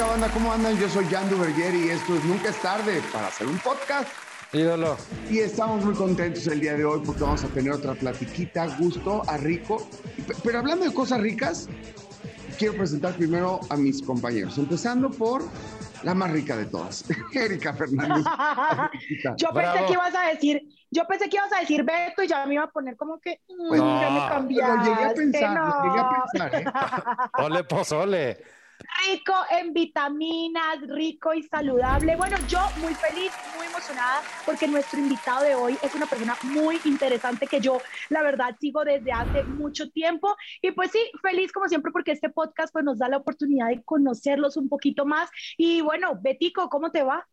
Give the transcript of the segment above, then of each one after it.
¿Qué transita banda? ¿Cómo andan? Yo soy Jan Duverger y esto es Nunca es tarde para hacer un podcast. Ídolo. Y estamos muy contentos el día de hoy porque vamos a tener otra platiquita, gusto, a rico. Pero hablando de cosas ricas, quiero presentar primero a mis compañeros, empezando por la más rica de todas, Erika Fernández. yo pensé que ibas a decir, yo pensé que ibas a decir Beto y ya me iba a poner como que mm, ya me cambiaste. Lo llegué a pensar, no. llegué a pensar. ¿eh? Ole pozole. Rico en vitaminas, rico y saludable. Bueno, yo muy feliz, muy emocionada porque nuestro invitado de hoy es una persona muy interesante que yo, la verdad, sigo desde hace mucho tiempo. Y pues sí, feliz como siempre porque este podcast pues, nos da la oportunidad de conocerlos un poquito más. Y bueno, Betico, ¿cómo te va?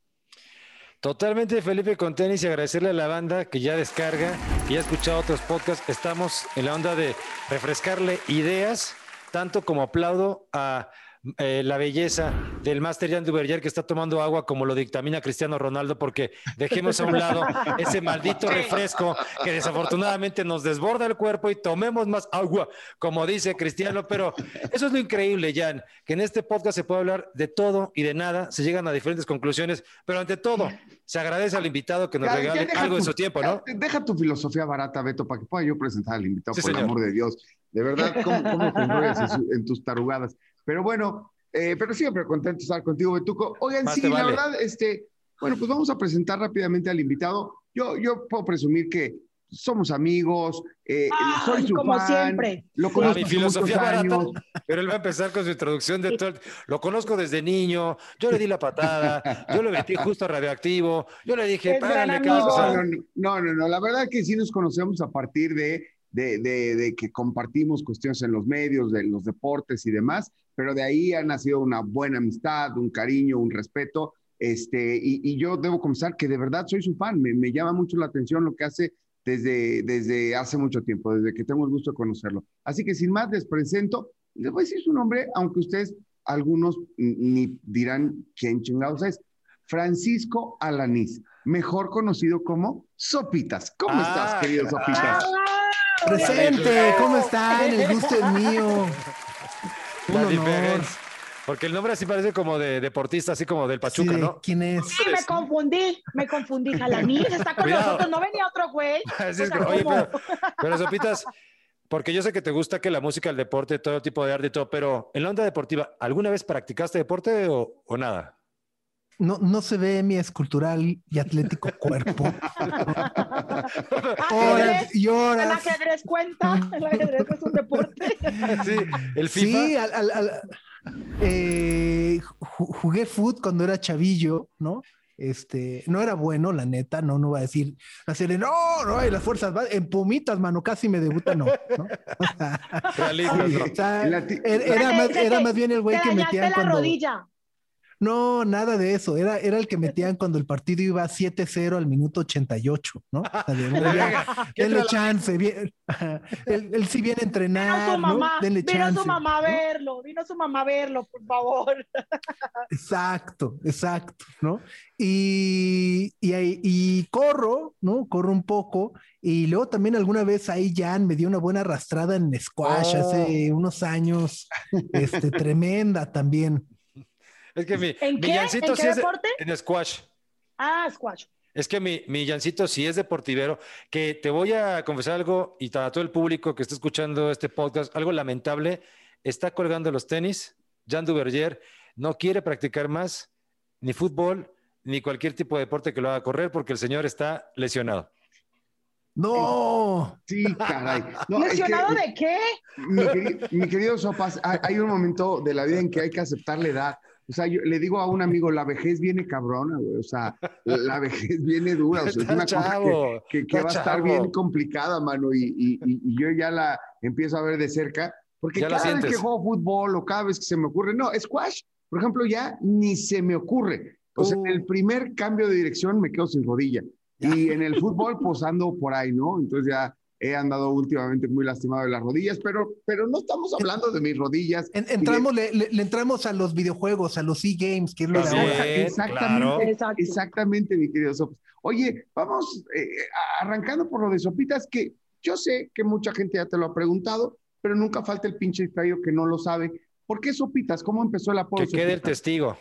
Totalmente Felipe con tenis y agradecerle a la banda que ya descarga y ha escuchado otros podcasts. Estamos en la onda de refrescarle ideas, tanto como aplaudo a eh, la belleza del Master Jan Duverger que está tomando agua como lo dictamina Cristiano Ronaldo, porque dejemos a un lado ese maldito refresco que desafortunadamente nos desborda el cuerpo y tomemos más agua, como dice Cristiano. Pero eso es lo increíble, Jan, que en este podcast se puede hablar de todo y de nada, se llegan a diferentes conclusiones, pero ante todo, se agradece al invitado que nos regale algo de tu- su tiempo, ¿no? Deja tu filosofía barata, Beto, para que pueda yo presentar al invitado, Sí, por el amor de Dios. De verdad, ¿cómo, cómo te enrollas en, su- en tus tarugadas? Pero bueno, eh, pero siempre contento de estar contigo, Betuco. Oigan, Más sí, la vale. verdad, este, bueno, pues vamos a presentar rápidamente al invitado. Yo, yo puedo presumir que somos amigos, eh, Ay, soy su como fan, siempre. lo conozco mi hace filosofía barata, años. pero él va a empezar con su introducción de todo. Lo conozco desde niño, yo le di la patada, yo lo metí justo a radioactivo, yo le dije, Es sea, No, no, no, no, no, la verdad que sí nos conocemos a partir de, de, de- de que compartimos cuestiones en los medios, de los deportes y demás, pero de ahí ha nacido una buena amistad, un cariño, un respeto, este, y, y yo debo confesar que de verdad soy su fan, me, me llama mucho la atención lo que hace desde, desde hace mucho tiempo, desde que tengo el gusto de conocerlo. Así que sin más les presento, les voy a decir su nombre, aunque ustedes, algunos ni dirán quién chingados es. Francisco Alanís, mejor conocido como Sopitas. ¿Cómo Ah, estás, querido. Sopitas? Presente, ¿cómo están? El gusto es mío. Un la honor. diferencia. Porque el nombre así parece como de deportista, así como del Pachuca, Sí, ¿no? ¿Quién es? Sí, me confundí, me confundí. Jalaní está con Cuidado. nosotros, no venía otro güey. Así es O sea, oye, pero, pero Sopitas, porque yo sé que te gusta que la música, el deporte, todo tipo de arte y todo, pero en la onda deportiva, ¿alguna vez practicaste deporte o, o nada? No, no se ve mi escultural y atlético cuerpo. Horas Ajedrez, y El horas. ajedrez cuenta, el ajedrez es un deporte. Sí, el FIFA. Sí, al- al- al- eh, ju- jugué foot cuando era chavillo, ¿no? Este, no era bueno, la neta, no, no voy a decir, así de, no, no, y las fuerzas, va- en pumitas, mano, casi me debuta, no, ¿no? Era, más, era más bien el güey que metían la cuando... rodilla. No, nada de eso. Era, era el que metían cuando el partido iba 7-0 al minuto 88, ¿no? O sea, de, "Bueno, ya, ¿Qué denle tra- chance. Bien, él, él sí viene a Vino entrenar, su mamá, ¿no? Denle vino chance. su mamá a ¿no? verlo, vino su mamá a verlo, por favor. Exacto, exacto, ¿no? Y, y, ahí- y corro, ¿no? Corro un poco. Y luego también alguna vez ahí Jan me dio una buena arrastrada en squash Oh. hace unos años, este, tremenda también. Es que mi, ¿En mi qué? Jancito ¿En qué sí es de- deporte? en squash. Ah, squash. Es que mi, mi Jancito sí es deportivero, que te voy a confesar algo y para todo el público que está escuchando este podcast, algo lamentable, está colgando los tenis, Jan Duverger no quiere practicar más ni fútbol ni cualquier tipo de deporte que lo haga correr porque el señor está lesionado. No, Sí, caray. No, es que- ¿Lesionado de qué? mi, querido, mi querido Sopas, hay, hay un momento de la vida en que hay que aceptar la edad. O sea, yo le digo a un amigo, la vejez viene cabrona, güey. O sea, la vejez viene dura. O sea, es una cosa que, que- que va a estar bien complicada, mano. Y, y- y- yo ya la empiezo a ver de cerca. Porque Ya cada vez que juego fútbol o cada vez que se me ocurre, no, squash, por ejemplo, ya ni se me ocurre. O sea, Uh. en el primer cambio de dirección me quedo sin rodilla. Y en el fútbol, pues ando por ahí, ¿no? Entonces ya he andado últimamente muy lastimado de las rodillas, pero, pero no estamos hablando de mis rodillas. En- entramos, le, le- le entramos a los videojuos, a los e-games, que es lo de ahora. es. Exactamente, claro. Exactamente, mi querido Sopas. Oye, vamos eh, arrancando por lo de Sopitas, que yo sé que mucha gente ya te lo ha preguntado, pero nunca falta el pinche distraído que no lo sabe. ¿Por qué Sopitas? ¿Cómo empezó el apodo? Que quede el testigo.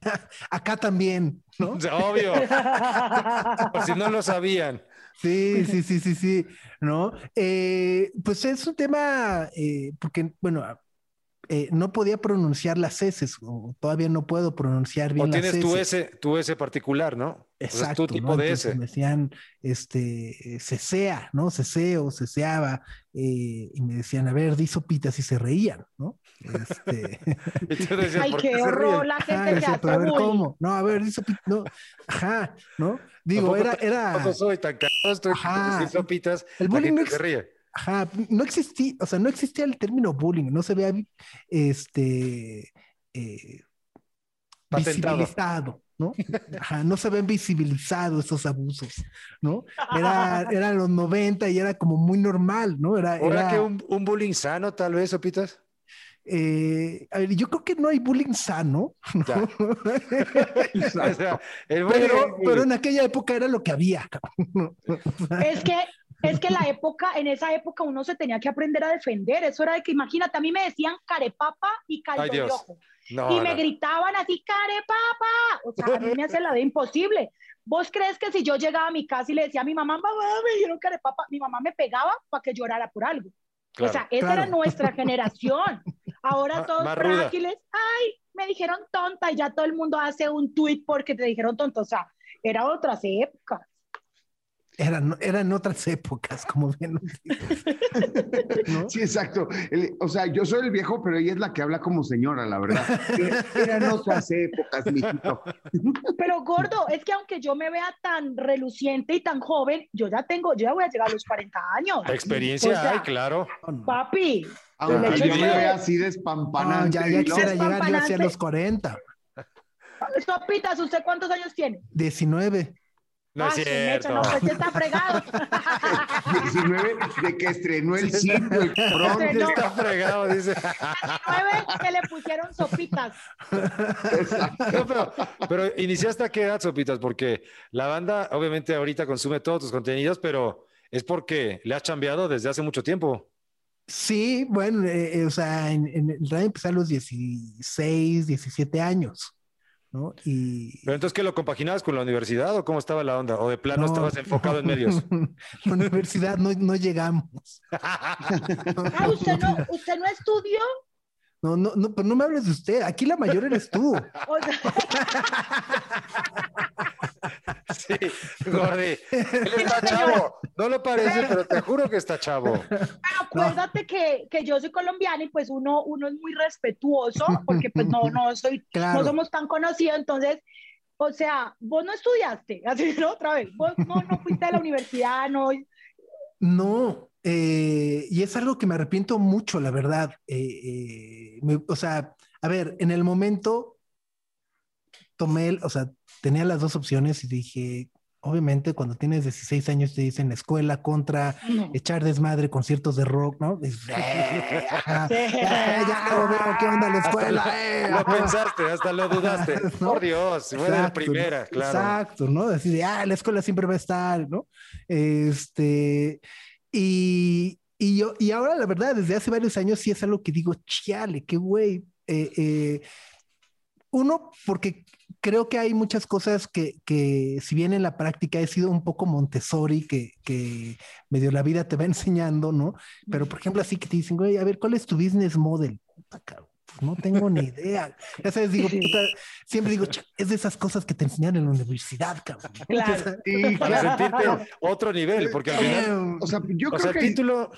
Acá también, ¿no? Obvio. Por si no lo sabían. Sí, sí, sí, sí, sí, ¿no? Eh, pues es un tema, eh, porque, bueno, eh, no podía pronunciar las S, o todavía no puedo pronunciar bien O las tienes tu S. S, tu S particular, ¿no? O sea, es Exacto, tu tipo ¿no? de S. me decían, este, cesea, ¿no? Ceseo, ceseaba, eh, y me decían, a ver, di sopitas, y se reían, ¿no? Este, decías, Ay, ¿por qué horror, la ajá, gente que decía, pero a ver. ¿cómo? No, a ver, di sopitas, no, ajá, ¿no? Digo, era, tan- era, soy tan caro, estoy Ajá. sin sopitas. El la bullying gente no se ex- ríe. Ajá, no existía, o sea, no existía el término bullying, no se vea este eh, visibilizado, ¿no? Ajá, no se ven visibilizados esos abusos, ¿no? Era, eran los 90 y era como muy normal, ¿no? Era, ¿Ahora era, que un, un bullying sano, tal vez, sopitas? eh, a ver, yo creo que no hay bullying sano, ¿no? O sea, el bullying- pero, pero en aquella época era lo que había. Es que, es que la época, en esa época uno se tenía que aprender a defender. Eso era de que, imagínate, a mí me decían carepapa y caldo Ay, de Dios. ojo. No, y me no. gritaban así, carepapa. O sea, a mí me hace la de imposible. ¿Vos crees que si yo llegaba a mi casa y le decía a mi mamá, mamá, me dieron carepapa, mi mamá me pegaba para que llorara por algo? Claro. O sea, esa Claro. era nuestra generación. Ahora todos frágiles, ay, me dijeron tonta y ya todo el mundo hace un tweet porque te dijeron tonta. O sea, era otras épocas. Eran, eran otras épocas, como bien. ¿no? Sí, exacto. El- o sea, yo soy el viejo, pero ella es la que habla como señora, la verdad. Eran otras épocas, mijito. Pero gordo, es que aunque yo me vea tan reluciente y tan joven, yo ya tengo, yo ya voy a llegar a los 40 años. Experiencia O sea, hay, claro. Papi, Aunque hecho yo me vea así No, despampanante. ya, ya ¿no? quisiera llegar yo hacia los 40, Sopitas, ¿usted cuántos años tiene? 19. No es Ah, cierto. No, pues ya está fregado. 19 de que estrenó el sitio, el. Estrenó. Está fregado, dice. 19 que le pusieron sopitas. No, pero, pero iniciaste a qué edad, Sopitas, porque la banda obviamente ahorita consume todos tus contenidos, pero es porque le has chambeado desde hace mucho tiempo. Sí, bueno, eh, eh, o sea, en, en el radio empecé a los 16, 17 años, ¿no? Y Pero entonces, ¿qué lo compaginabas con la universidad o cómo estaba la onda? ¿O de plano no, estabas enfocado en medios? La universidad no, no llegamos. Ah, ¿usted no, ¿usted no estudió? No, no, no, pero no me hables de usted. Aquí la mayor eres tú. O sea, Sí, Gordi. Él está chavo. No lo parece, pero te juro que está chavo. pero acuérdate que, que yo soy colombiana y pues uno, uno es muy respetuoso porque pues no, no, soy, Claro. no somos tan conocidos, entonces, o sea, vos no estudiaste, así ¿no? otra vez, vos no, no fuiste a la universidad, no, No, eh, y es algo que me arrepiento mucho, la verdad. Eh, eh, me- o sea, a ver, en el momento tomé, el- o sea, tenía las dos opciones y dije, obviamente cuando tienes 16 años te dicen escuela contra no. echar desmadre, conciertos de rock, ¿no? Dices, "Eh, ajá, Sí. eh, ya lo veo, ¿qué onda la escuela? Eh, Lo ajá". pensaste, hasta lo dudaste. ¿No? Por Dios, fue de la Exacto, primera, claro. Exacto, ¿no? Así de, ah, la escuela siempre va a estar, ¿no? Este, y, y yo, y ahora la verdad, desde hace varios años sí es algo que digo, chale, qué güey. Eh, eh, uno, porque creo que hay muchas cosas que, que, si bien en la práctica he sido un poco Montessori, que, que medio la vida te va enseñando, ¿no? Pero, por ejemplo, así que te dicen, güey, a ver, ¿cuál es tu business model? Puta, cabrón, pues no tengo ni idea. Ya sabes, digo, puta, siempre digo, "Ch- es de esas cosas que te enseñan en la universidad, cabrón. Claro. Sí, Para sentirte otro nivel, porque al final, O sea, yo o creo sea, el que título,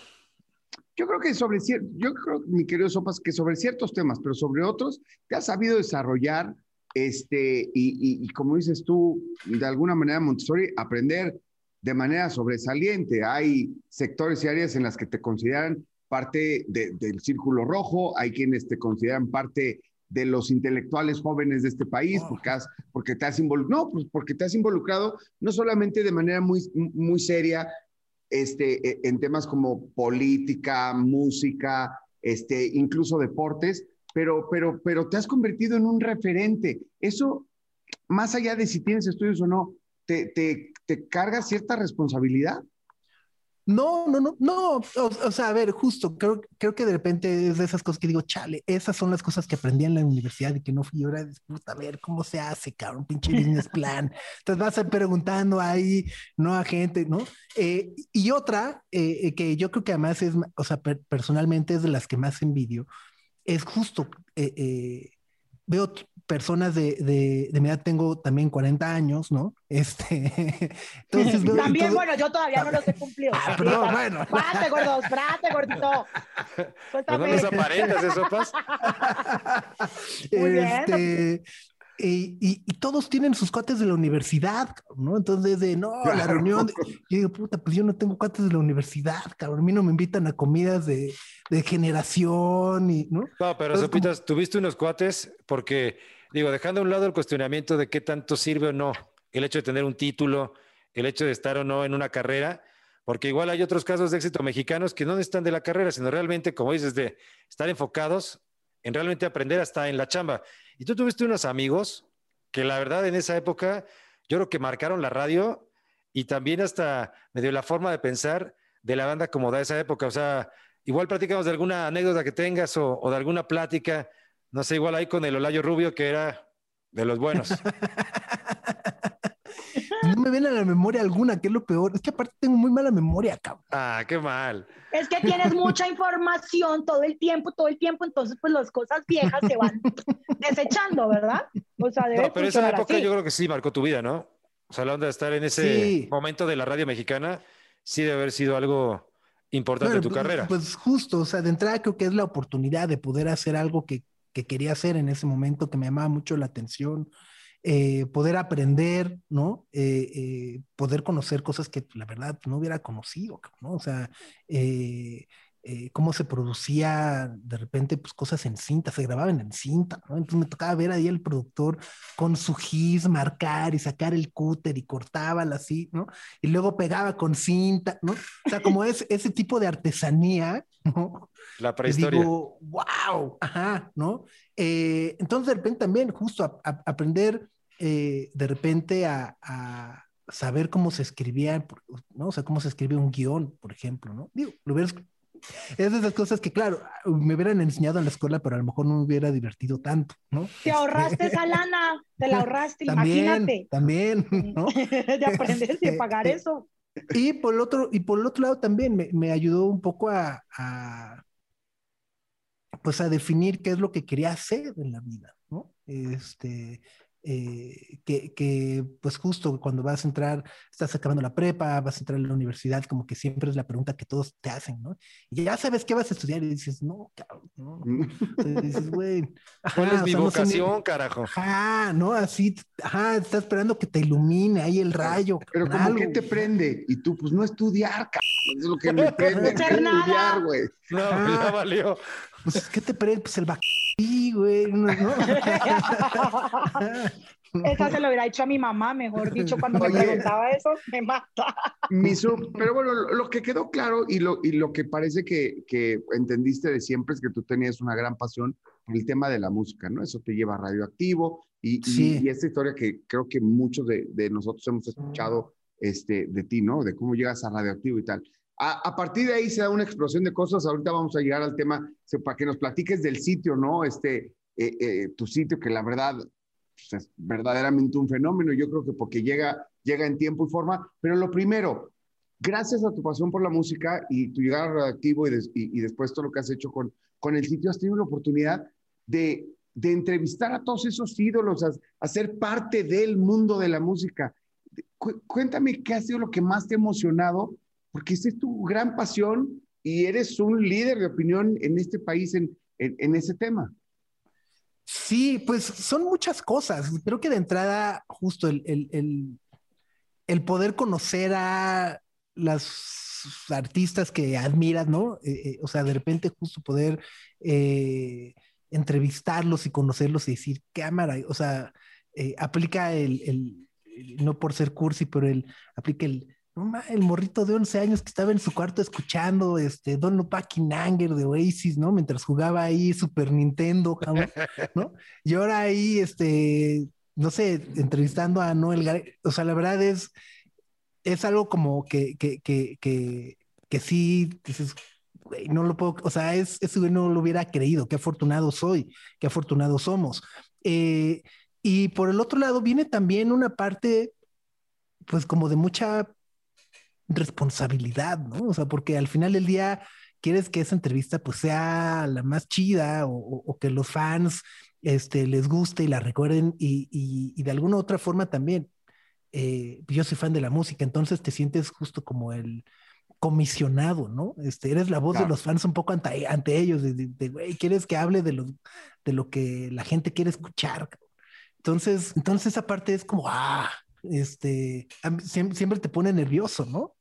Yo creo que sobre cierto, yo creo, mi querido Sopas, que sobre ciertos temas, pero sobre otros, te has sabido desarrollar, este, y, y- y como dices tú, de alguna manera, Montessori, aprender de manera sobresaliente. Hay sectores y áreas en las que te consideran parte de- del círculo rojo, hay quienes te consideran parte de los intelectuales jóvenes de este país, Oh. porque, has, porque te has involucrado, no, pues porque te has involucrado no solamente de manera muy, muy seria este, e- en temas como política, música, este, incluso deportes, pero, pero, pero te has convertido en un referente. Eso, más allá de si tienes estudios o no, te, te, te carga cierta responsabilidad. No, no, no, no. O, sea, a ver, justo, creo, creo que de repente es de esas cosas que digo, chale, esas son las cosas que aprendí en la universidad y que no fui. ahora, puta, a ver cómo se hace, cabrón, pinche business plan. Entonces vas a preguntando ahí, ¿no? A gente, ¿no? Eh, y otra, eh, que yo creo que además es, o sea, personalmente es de las que más envidio, es justo, eh, veo personas de, de, de, mi edad, tengo también 40 años, ¿no? Este, entonces También, bueno, yo todavía no los he cumplido. Ah, perdón, bueno. Espérate, gordo, espérate, gordito. Suéltame. ¿No aparentas eso, Paz? Muy este, bien. Y, y, y, todos tienen sus cuates de la universidad, ¿no? Entonces, de no, la reunión, yo digo, puta, pues yo no tengo cuates de la universidad, cabrón. A mí no me invitan a comidas de, de generación, y, ¿no? No, pero Sopitas, tuviste unos cuates porque digo, dejando a un lado el cuestionamiento de qué tanto sirve o no el hecho de tener un título, el hecho de estar o no en una carrera, porque igual hay otros casos de éxito mexicanos que no están de la carrera, sino realmente, como dices, de estar enfocados en realmente aprender hasta en la chamba. Y tú tuviste unos amigos que la verdad en esa época yo creo que marcaron la radio y también hasta me dio la forma de pensar de la banda como de esa época. O sea, igual platicamos de alguna anécdota que tengas o, o de alguna plática no sé, igual ahí con el Olayo Rubio, que era de los buenos. no me viene a la memoria alguna, que es lo peor. Es que aparte tengo muy mala memoria, cabrón. Ah, qué mal. Es que tienes mucha información todo el tiempo, todo el tiempo, entonces pues las cosas viejas se van desechando, ¿verdad? O sea, debe no, pero esa época yo creo que sí marcó tu vida, ¿no? O sea, la onda de estar en ese momento de la radio mexicana, sí debe haber sido algo importante en tu pues, carrera. Pues justo, o sea, de entrada creo que es la oportunidad de poder hacer algo que que quería hacer en ese momento, que me llamaba mucho la atención, eh, poder aprender, ¿no? Eh, eh, poder conocer cosas que la verdad no hubiera conocido, ¿no? O sea, cómo se producía de repente pues cosas en cinta, se grababan en cinta, ¿no? Entonces me tocaba ver ahí el productor con su gis, marcar y sacar el cúter y cortaba así, ¿no? Y luego pegaba con cinta, ¿no? O sea, como es ese tipo de artesanía, ¿no? La prehistoria. digo, wow, ajá, ¿no? Eh, entonces, de repente también, justo aprender eh, de repente a, saber cómo se escribía, ¿no? O sea, cómo se escribe un guion, por ejemplo, ¿no? Digo, lo hubieras es de esas cosas que, claro, me hubieran enseñado en la escuela, pero a lo mejor no me hubiera divertido tanto, ¿no? Te ahorraste esa lana, te la ahorraste, también, imagínate. También, ¿no? de aprender y este, pagar eso. Y por el otro, y por el otro lado también me, me ayudó un poco a, pues a definir qué es lo que quería hacer en la vida, ¿no? Este, eh, que, que, pues justo cuando vas a entrar, estás acabando la prepa, vas a entrar a la universidad, como que siempre es la pregunta que todos te hacen, ¿no? Y ya sabes qué vas a estudiar y dices, no, cabrón, no. Entonces dices, güey. ¿Cuál es mi vocación, carajo? Ajá, ¿no? Así, ajá, estás esperando que te ilumine ahí el rayo. Pero como que te prende, y tú, pues no estudiar, cabrón, es lo que me prende, no estudiar, güey. No, ya valió. Pues, ¿qué te prende? Pues el Sí, güey. No, Esa se lo hubiera dicho a mi mamá, mejor dicho, cuando me preguntaba eso, me mata. pero bueno, lo que quedó claro y lo, y lo que parece que, que, entendiste de siempre es que tú tenías una gran pasión por el tema de la música, ¿no? Eso te lleva a radioactivo y, y, esta historia que creo que muchos de, de, nosotros hemos escuchado este, de ti, ¿no? De cómo llegas a radioactivo y tal. A, partir de ahí se da una explosión de cosas. Ahorita vamos a llegar al tema para que nos platiques del sitio, ¿no? Este, eh, eh, tu sitio que la verdad pues, es verdaderamente un fenómeno. Yo creo que porque llega, llega en tiempo y forma. Pero lo primero, gracias a tu pasión por la música y tu llegada radioactivo y, y, después todo lo que has hecho con, con el sitio, has tenido la oportunidad de, de entrevistar a todos esos ídolos, a, ser parte del mundo de la música. cuéntame qué ha sido lo que más te ha emocionado porque esa es tu gran pasión y eres un líder de opinión en este país en, en, ese tema. Sí, pues son muchas cosas. Creo que de entrada, justo el, el, el, poder conocer a las artistas que admiras, ¿no? Eh, eh, o sea, de repente justo poder eh, entrevistarlos y conocerlos y decir, cámara, o sea, aplica el, el, no por ser cursi, pero el, aplica el, el morrito de 11 años que estaba en su cuarto escuchando este Don't Look de Oasis, ¿no? Mientras jugaba ahí Super Nintendo, ¿no? Y ahora ahí, este, no sé, entrevistando a Noel, o sea, la verdad es, es algo como que, que, que, que sí, dices, güey, no lo puedo, o sea, es, eso no lo hubiera creído, qué afortunado soy, qué afortunado somos. Eh, y por el otro lado viene también una parte, pues como de mucha responsabilidad, ¿no? O sea, porque al final del día quieres que esa entrevista pues sea la más chida o, que los fans este, les guste y la recuerden y, y, de alguna otra forma también. Eh, yo soy fan de la música, entonces te sientes justo como el comisionado, ¿no? Este, eres la voz de los fans un poco ante, ante ellos, de, güey, quieres que hable de lo, de lo que la gente quiere escuchar. Entonces, entonces esa parte es como, ah, este, siempre te pone nervioso, ¿no?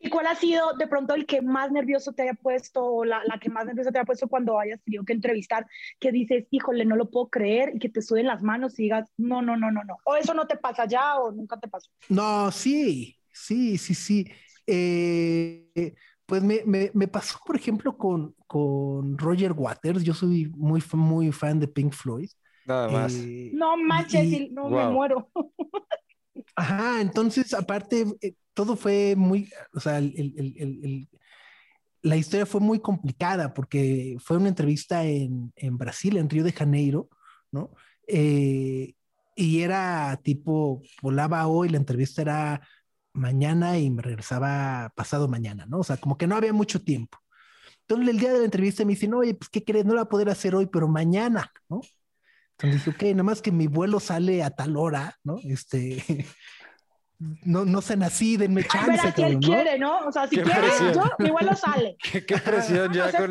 ¿Y cuál ha sido de pronto el que más nervioso te haya puesto o la, la, que más nervioso te haya puesto cuando hayas tenido que entrevistar, que dices, híjole, no lo puedo creer y que te suden las manos y digas, no, no, no, no, no. O eso no te pasa ya o nunca te pasó. No, sí, sí, sí, sí. Eh, pues me, me, me, pasó, por ejemplo, con, con Roger Waters. Yo soy muy, muy fan de Pink Floyd. Nada más. Eh, no manches, no me muero. Ajá, entonces, aparte, eh, todo fue muy, o sea, la historia fue muy complicada porque fue una entrevista en, Brasil, en Río de Janeiro, ¿no? Eh, y era tipo, volaba hoy, la entrevista era mañana y me regresaba pasado mañana, ¿no? O sea, como que no había mucho tiempo. Entonces, el día de la entrevista me dicen, oye, pues, ¿qué crees? No la voy a poder hacer hoy, pero mañana, ¿no? Entonces dije, ok, nada más que mi vuelo sale a tal hora, ¿no? Este, no, no se nací, denme chance. Pero si él quiere, ¿no? O sea, si quiere, yo, mi vuelo sale. Qué, presión ya con,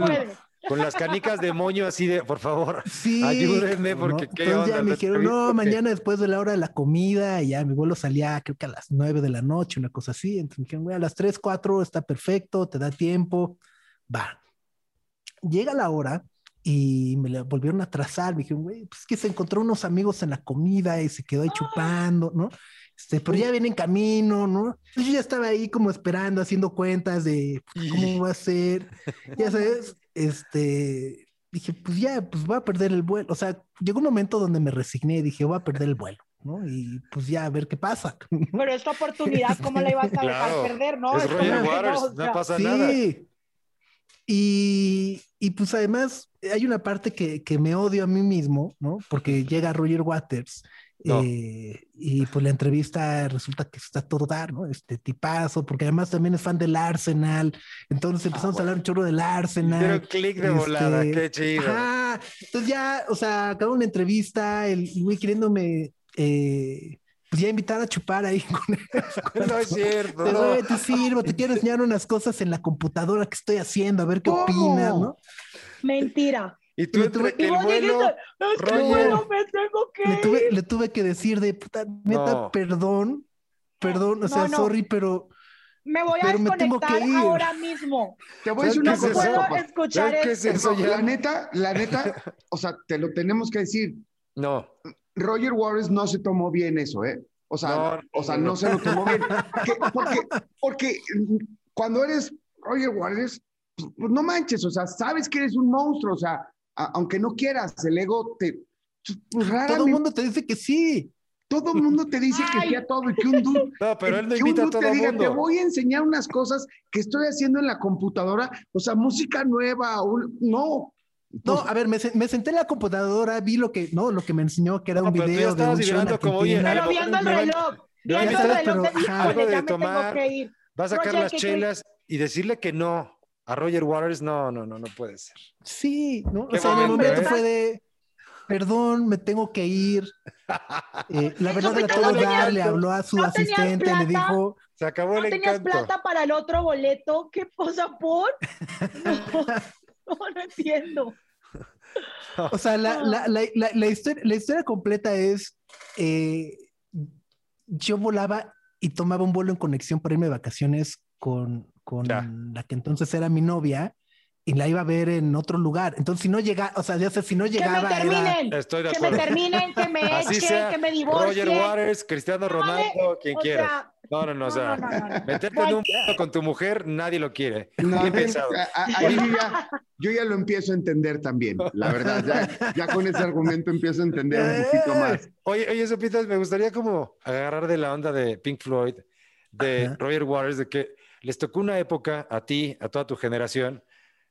con, las canicas de moño así de, por favor, sí, ayúdenme porque qué Entonces ya me dijeron, no, mañana después de la hora de la comida, y ya mi vuelo salía creo que a las nueve de la noche, una cosa así. Entonces me dijeron, güey, a las tres, cuatro está perfecto, te da tiempo, va. Llega la hora y me la volvieron a trazar. Me dijeron, güey, pues es que se encontró unos amigos en la comida y se quedó ahí chupando, ¿no? Este, pero ya viene en camino, ¿no? Entonces yo ya estaba ahí como esperando, haciendo cuentas de cómo va a ser. Ya sabes, este, dije, pues ya, pues voy a perder el vuelo. O sea, llegó un momento donde me resigné y dije, voy a perder el vuelo. ¿no? Y pues ya a ver qué pasa. Pero esta oportunidad, ¿cómo la ibas a dejar perder, no? Es Roger Waters, no, pasa nada. Y, y, pues además hay una parte que, que, me odio a mí mismo, ¿no? Porque llega Roger Waters eh, y pues la entrevista resulta que está todo dar, ¿no? Este tipazo, porque además también es fan del Arsenal. Entonces ah, empezamos a hablar un chorro del Arsenal. Pero clic de volada, este, qué chido. Ajá. Entonces ya, o sea, acabó una entrevista, el güey queriéndome. Eh, pues ya invitar a chupar ahí con él. No es cierto. Te, te sirvo, te quiero enseñar unas cosas en la computadora que estoy haciendo, a ver qué opinas, ¿no? Mentira. Y tú entre que el vuelo, me tengo que le tuve, le tuve que decir de puta, neta, perdón, perdón, o sea, sorry, pero me voy a desconectar ahora mismo. Te voy a decir una cosa. puedo escuchar es eso. La neta, la neta, o sea, te lo tenemos que decir. No. Roger Waters no se tomó bien eso, ¿eh? O sea, no, o sea, no se lo tomó bien. porque, porque cuando eres Roger Waters, pues no manches, o sea, sabes que eres un monstruo, o sea, aunque no quieras, el ego te... Pues Todo el mundo te dice que sí. Todo el mundo te dice que sí a todo y que un dude, no, pero él no invita a todo te diga, mundo. te voy a enseñar unas cosas que estoy haciendo en la computadora, o sea, música nueva, no. No, a ver, me, me, senté en la computadora, vi lo que, no, lo que me enseñó, que era un video de un show como, oye, Pero viendo el reloj, viendo el reloj, algo de tomar, vas a sacar las chelas y decirle que no. A Roger Waters, no, no, no, no puede ser. Sí, ¿no? o sea, en el momento fue de, perdón, me tengo que ir. Eh, la verdad era todo dar, le habló a su asistente, le dijo... Se acabó ¿No el tenías plata para el otro boleto? ¿Qué cosa por? No, no, entiendo. O sea, la, la, la, la, historia, la historia completa es, eh, yo volaba y tomaba un vuelo en conexión para irme de vacaciones con, con la que entonces era mi novia y la iba a ver en otro lugar. Entonces, si no llega, o sea, ya sé, si no llegaba. Que me terminen, Estoy de que me terminen, que me echen, que me divorcien. Roger Waters, Cristiano Ronaldo, quien quiera. No, no, no, o sea, meterte en un con tu mujer, nadie lo quiere. No, ahí ya, yo ya lo empiezo a entender también, la verdad. Ya, ya con ese argumento empiezo a entender un poquito más. Oye, oye, Sopitas, me gustaría como agarrar de la onda de Pink Floyd, de Roger Waters, de que les tocó una época a ti, a toda tu generación,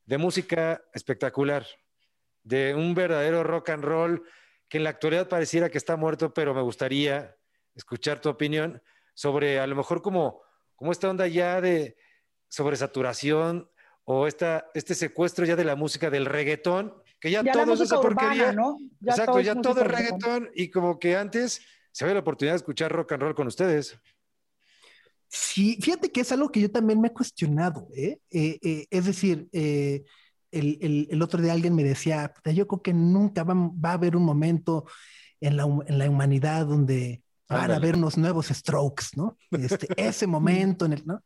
de música espectacular, de un verdadero rock and roll que en la actualidad pareciera que está muerto, pero me gustaría escuchar tu opinión sobre a lo mejor como, como esta onda ya de sobresaturación o esta, este secuestro ya de la música del reggaetón, que ya, todo es esa porquería. ¿no? Exacto, ya todo es reggaetón y como que antes se había la oportunidad de escuchar rock and roll con ustedes. Sí, fíjate que es algo que yo también me he cuestionado, ¿eh? eh, eh es decir, eh, el, el, otro día alguien me decía, yo creo que nunca va, va a haber un momento en la, en la humanidad donde van a haber unos nuevos strokes, ¿no? Este, ese momento en el, ¿no?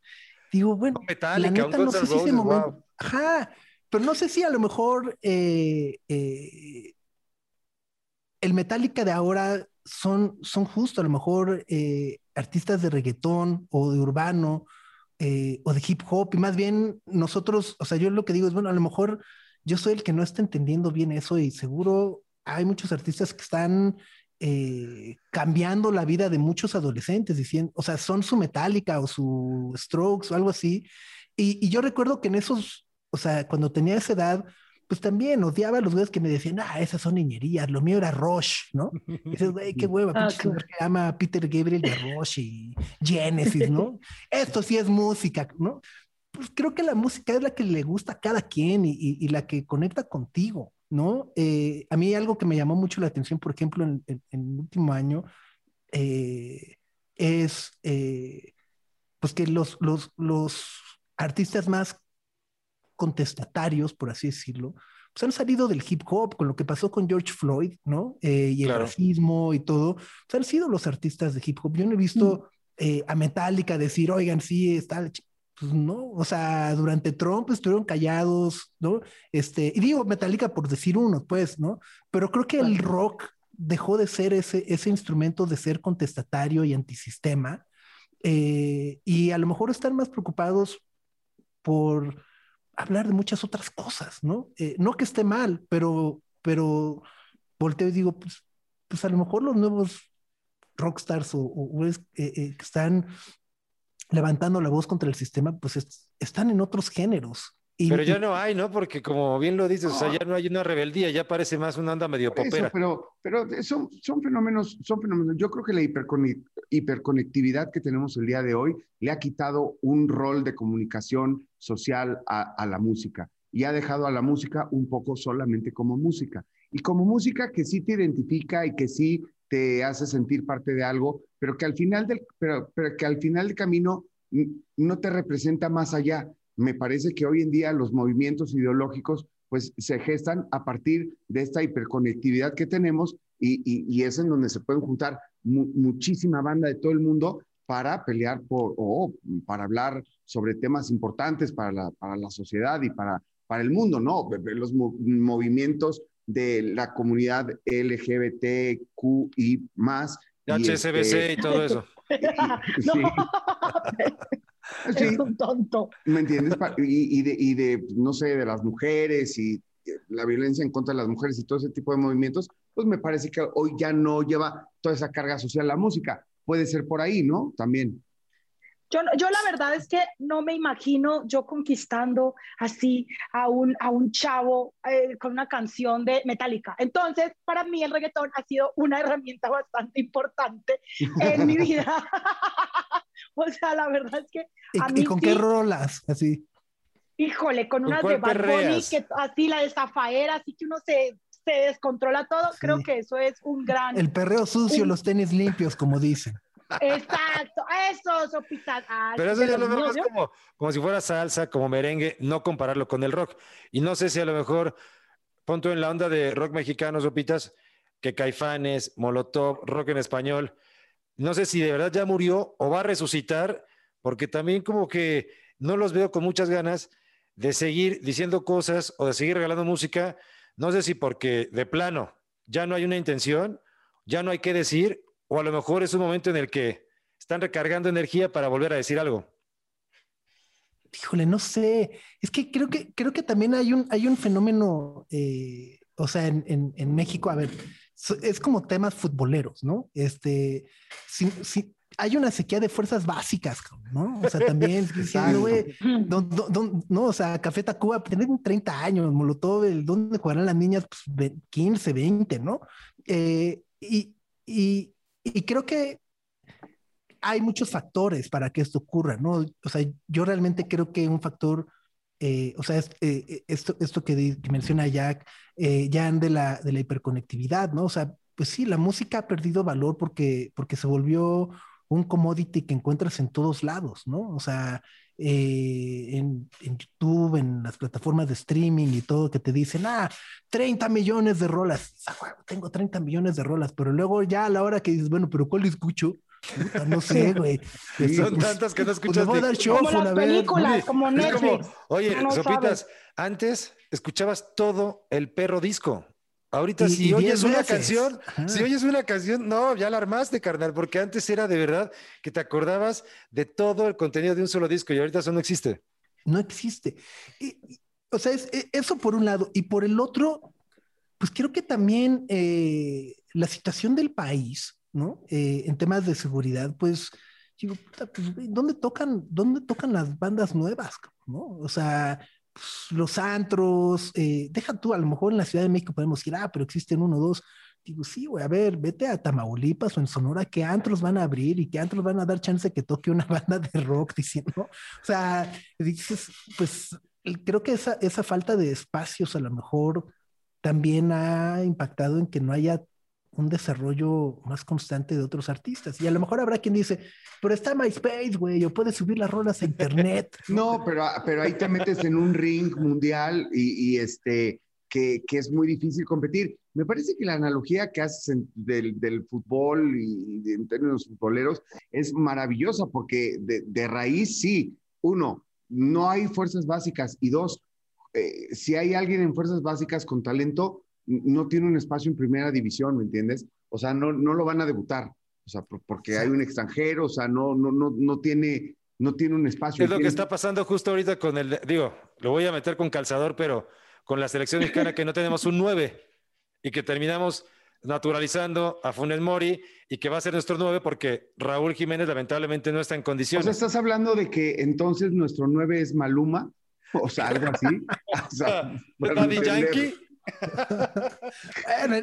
Digo, bueno, la neta, no sé si ese momento, ajá, pero no sé si a lo mejor el Metallica de ahora son, son justo a lo mejor eh, artistas de reggaetón o de urbano eh, o de hip hop, y más bien nosotros, o sea, yo lo que digo es, bueno, a lo mejor yo soy el que no está entendiendo bien eso y seguro hay muchos artistas que están eh, cambiando la vida de muchos adolescentes, diciendo, o sea, son su Metallica o su Strokes o algo así. Y, y yo recuerdo que en esos, o sea, cuando tenía esa edad, pues también odiaba a los güeyes que me decían, ah, esas son niñerías, lo mío era Rush, ¿no? Y dices, güey, qué hueva, ah, pinche señor que ama a Peter Gabriel de Rush y Genesis, ¿no? Esto sí es música, ¿no? Pues creo que la música es la que le gusta a cada quien y, y, la que conecta contigo, ¿no? Eh, a mí algo que me llamó mucho la atención, por ejemplo, en, en, el último año, eh, es eh, pues que los, los, los artistas más contestatarios, por así decirlo, pues han salido del hip hop con lo que pasó con George Floyd, ¿no? Eh, y el racismo y todo. Pues han sido los artistas de hip hop. Yo no he visto mm. eh, a Metallica decir, oigan, sí, está. Pues no, o sea, durante Trump estuvieron callados, ¿no? Este, y digo Metallica por decir uno, pues, ¿no? Pero creo que el rock dejó de ser ese, ese instrumento de ser contestatario y antisistema. Eh, y a lo mejor están más preocupados por hablar de muchas otras cosas, ¿no? Eh, no que esté mal, pero, pero volteo y digo, pues, pues a lo mejor los nuevos rockstars o, eh, eh, que están levantando la voz contra el sistema, pues están en otros géneros. Pero ya no hay, ¿no? Porque como bien lo dices, o sea, ya no hay una rebeldía, ya parece más una onda medio popera. pero pero son, son fenómenos, son fenómenos. Yo creo que la hiperconectividad que tenemos el día de hoy le ha quitado un rol de comunicación social a, la música y ha dejado a la música un poco solamente como música. Y como música que sí te identifica y que sí te hace sentir parte de algo, pero que al final del, pero, pero que al final del camino no te representa más allá. Me parece que hoy en día los movimientos ideológicos pues se gestan a partir de esta hiperconectividad que tenemos y, y, es en donde se pueden juntar muchísima banda de todo el mundo para pelear por, o para hablar sobre temas importantes para la, para la sociedad y para, para el mundo, ¿no? Los movimientos de la comunidad LGBTQI más. HSBC este, y, todo eso. sí. es un tonto. ¿Me entiendes? Y, de, y, de, no sé, de las mujeres y la violencia en contra de las mujeres y todo ese tipo de movimientos, pues me parece que hoy ya no lleva toda esa carga social la música. Puede ser por ahí, ¿no? También. Yo, yo la verdad es que no me imagino yo conquistando así a un, a un chavo eh, con una canción de Metallica. Entonces, para mí el reggaetón ha sido una herramienta bastante importante en mi vida. o sea, la verdad es que... ¿Y, con qué rolas? Así. Híjole, con, una de Bad Bunny, que así la de Zafaera, así que uno se, se descontrola todo. Creo que eso es un gran... El perreo sucio, los tenis limpios, como dicen. Exacto, eso, sopitas. Pero eso ya lo vemos como, como si fuera salsa, como merengue, no compararlo con el rock. Y no sé si a lo mejor, punto en la onda de rock mexicano, sopitas, que Caifanes, Molotov, rock en español, no sé si de verdad ya murió o va a resucitar, porque también como que no los veo con muchas ganas de seguir diciendo cosas o de seguir regalando música. No sé si porque de plano ya no hay una intención, ya no hay que decir, o a lo mejor es un momento en el que están recargando energía para volver a decir algo. Híjole, no sé. Es que creo que, creo que también hay un, hay un fenómeno, eh, o sea, en, en, México, a ver, es como temas futboleros, ¿no? Este, si, hay una sequía de fuerzas básicas, ¿no? O sea, también diciendo, güey, no, o sea, Café Tacuba, tienen 30 años, Molotov, ¿dónde jugarán las niñas? Pues 15, 20, ¿no? Eh, y, y, y creo que hay muchos factores para que esto ocurra, ¿no? O sea, yo realmente creo que un factor, eh, o sea, es, eh, esto, esto que, menciona Jack, eh, ya de la, de la hiperconectividad, ¿no? O sea, pues sí, la música ha perdido valor porque, porque se volvió un commodity que encuentras en todos lados, ¿no? O sea, en, en, YouTube, en las plataformas de streaming y todo, que te dicen, ah, 30 millones de rolas. tengo 30 millones de rolas, pero luego ya a la hora que dices, bueno, pero ¿cuál escucho? no sé, güey. Son tantas que no escuchas. Pues dar show, como las películas, como Netflix. oye, Sopitas, antes escuchabas todo el perro disco. Ahorita si oyes una canción, si oyes una canción, no, ya la armaste, carnal, porque antes era de verdad que te acordabas de todo el contenido de un solo disco y ahorita eso no existe. No existe. o sea, es, e, eso por un lado. Y por el otro, pues creo que también eh, la situación del país, ¿no? Eh, en temas de seguridad, pues digo, puta, pues, ¿dónde tocan, dónde tocan las bandas nuevas, ¿no? O sea, pues, los antros, eh, deja tú, a lo mejor en la Ciudad de México podemos decir, ah, pero existen uno o dos. Digo, sí, güey, a ver, vete a Tamaulipas o en Sonora, ¿qué antros van a abrir y qué antros van a dar chance de que toque una banda de rock diciendo? O sea, dices, pues creo que esa, esa falta de espacios a lo mejor también ha impactado en que no haya un desarrollo más constante de otros artistas. Y a lo mejor habrá quien dice, pero está MySpace, güey, o puedes subir las rolas a internet. no, pero, pero ahí te metes en un ring mundial y, este, que, que, es muy difícil competir. Me parece que la analogía que haces del, del, fútbol y, en términos futboleros es maravillosa porque de, de, raíz sí, uno, no hay fuerzas básicas y dos, eh, si hay alguien en fuerzas básicas con talento, no tiene un espacio en primera división, ¿me entiendes? O sea, no, no lo van a debutar, o sea, porque hay un extranjero, o sea, no, no, no, no tiene, no tiene un espacio. Es lo que está pasando justo ahorita con el, digo, lo voy a meter con calzador, pero con la selección mexicana que no tenemos un 9 y que terminamos naturalizando a Funes Mori y que va a ser nuestro 9 porque Raúl Jiménez lamentablemente no está en condiciones. O sea, estás hablando de que entonces nuestro 9 es Maluma, o sea, algo así. O sea, Yankee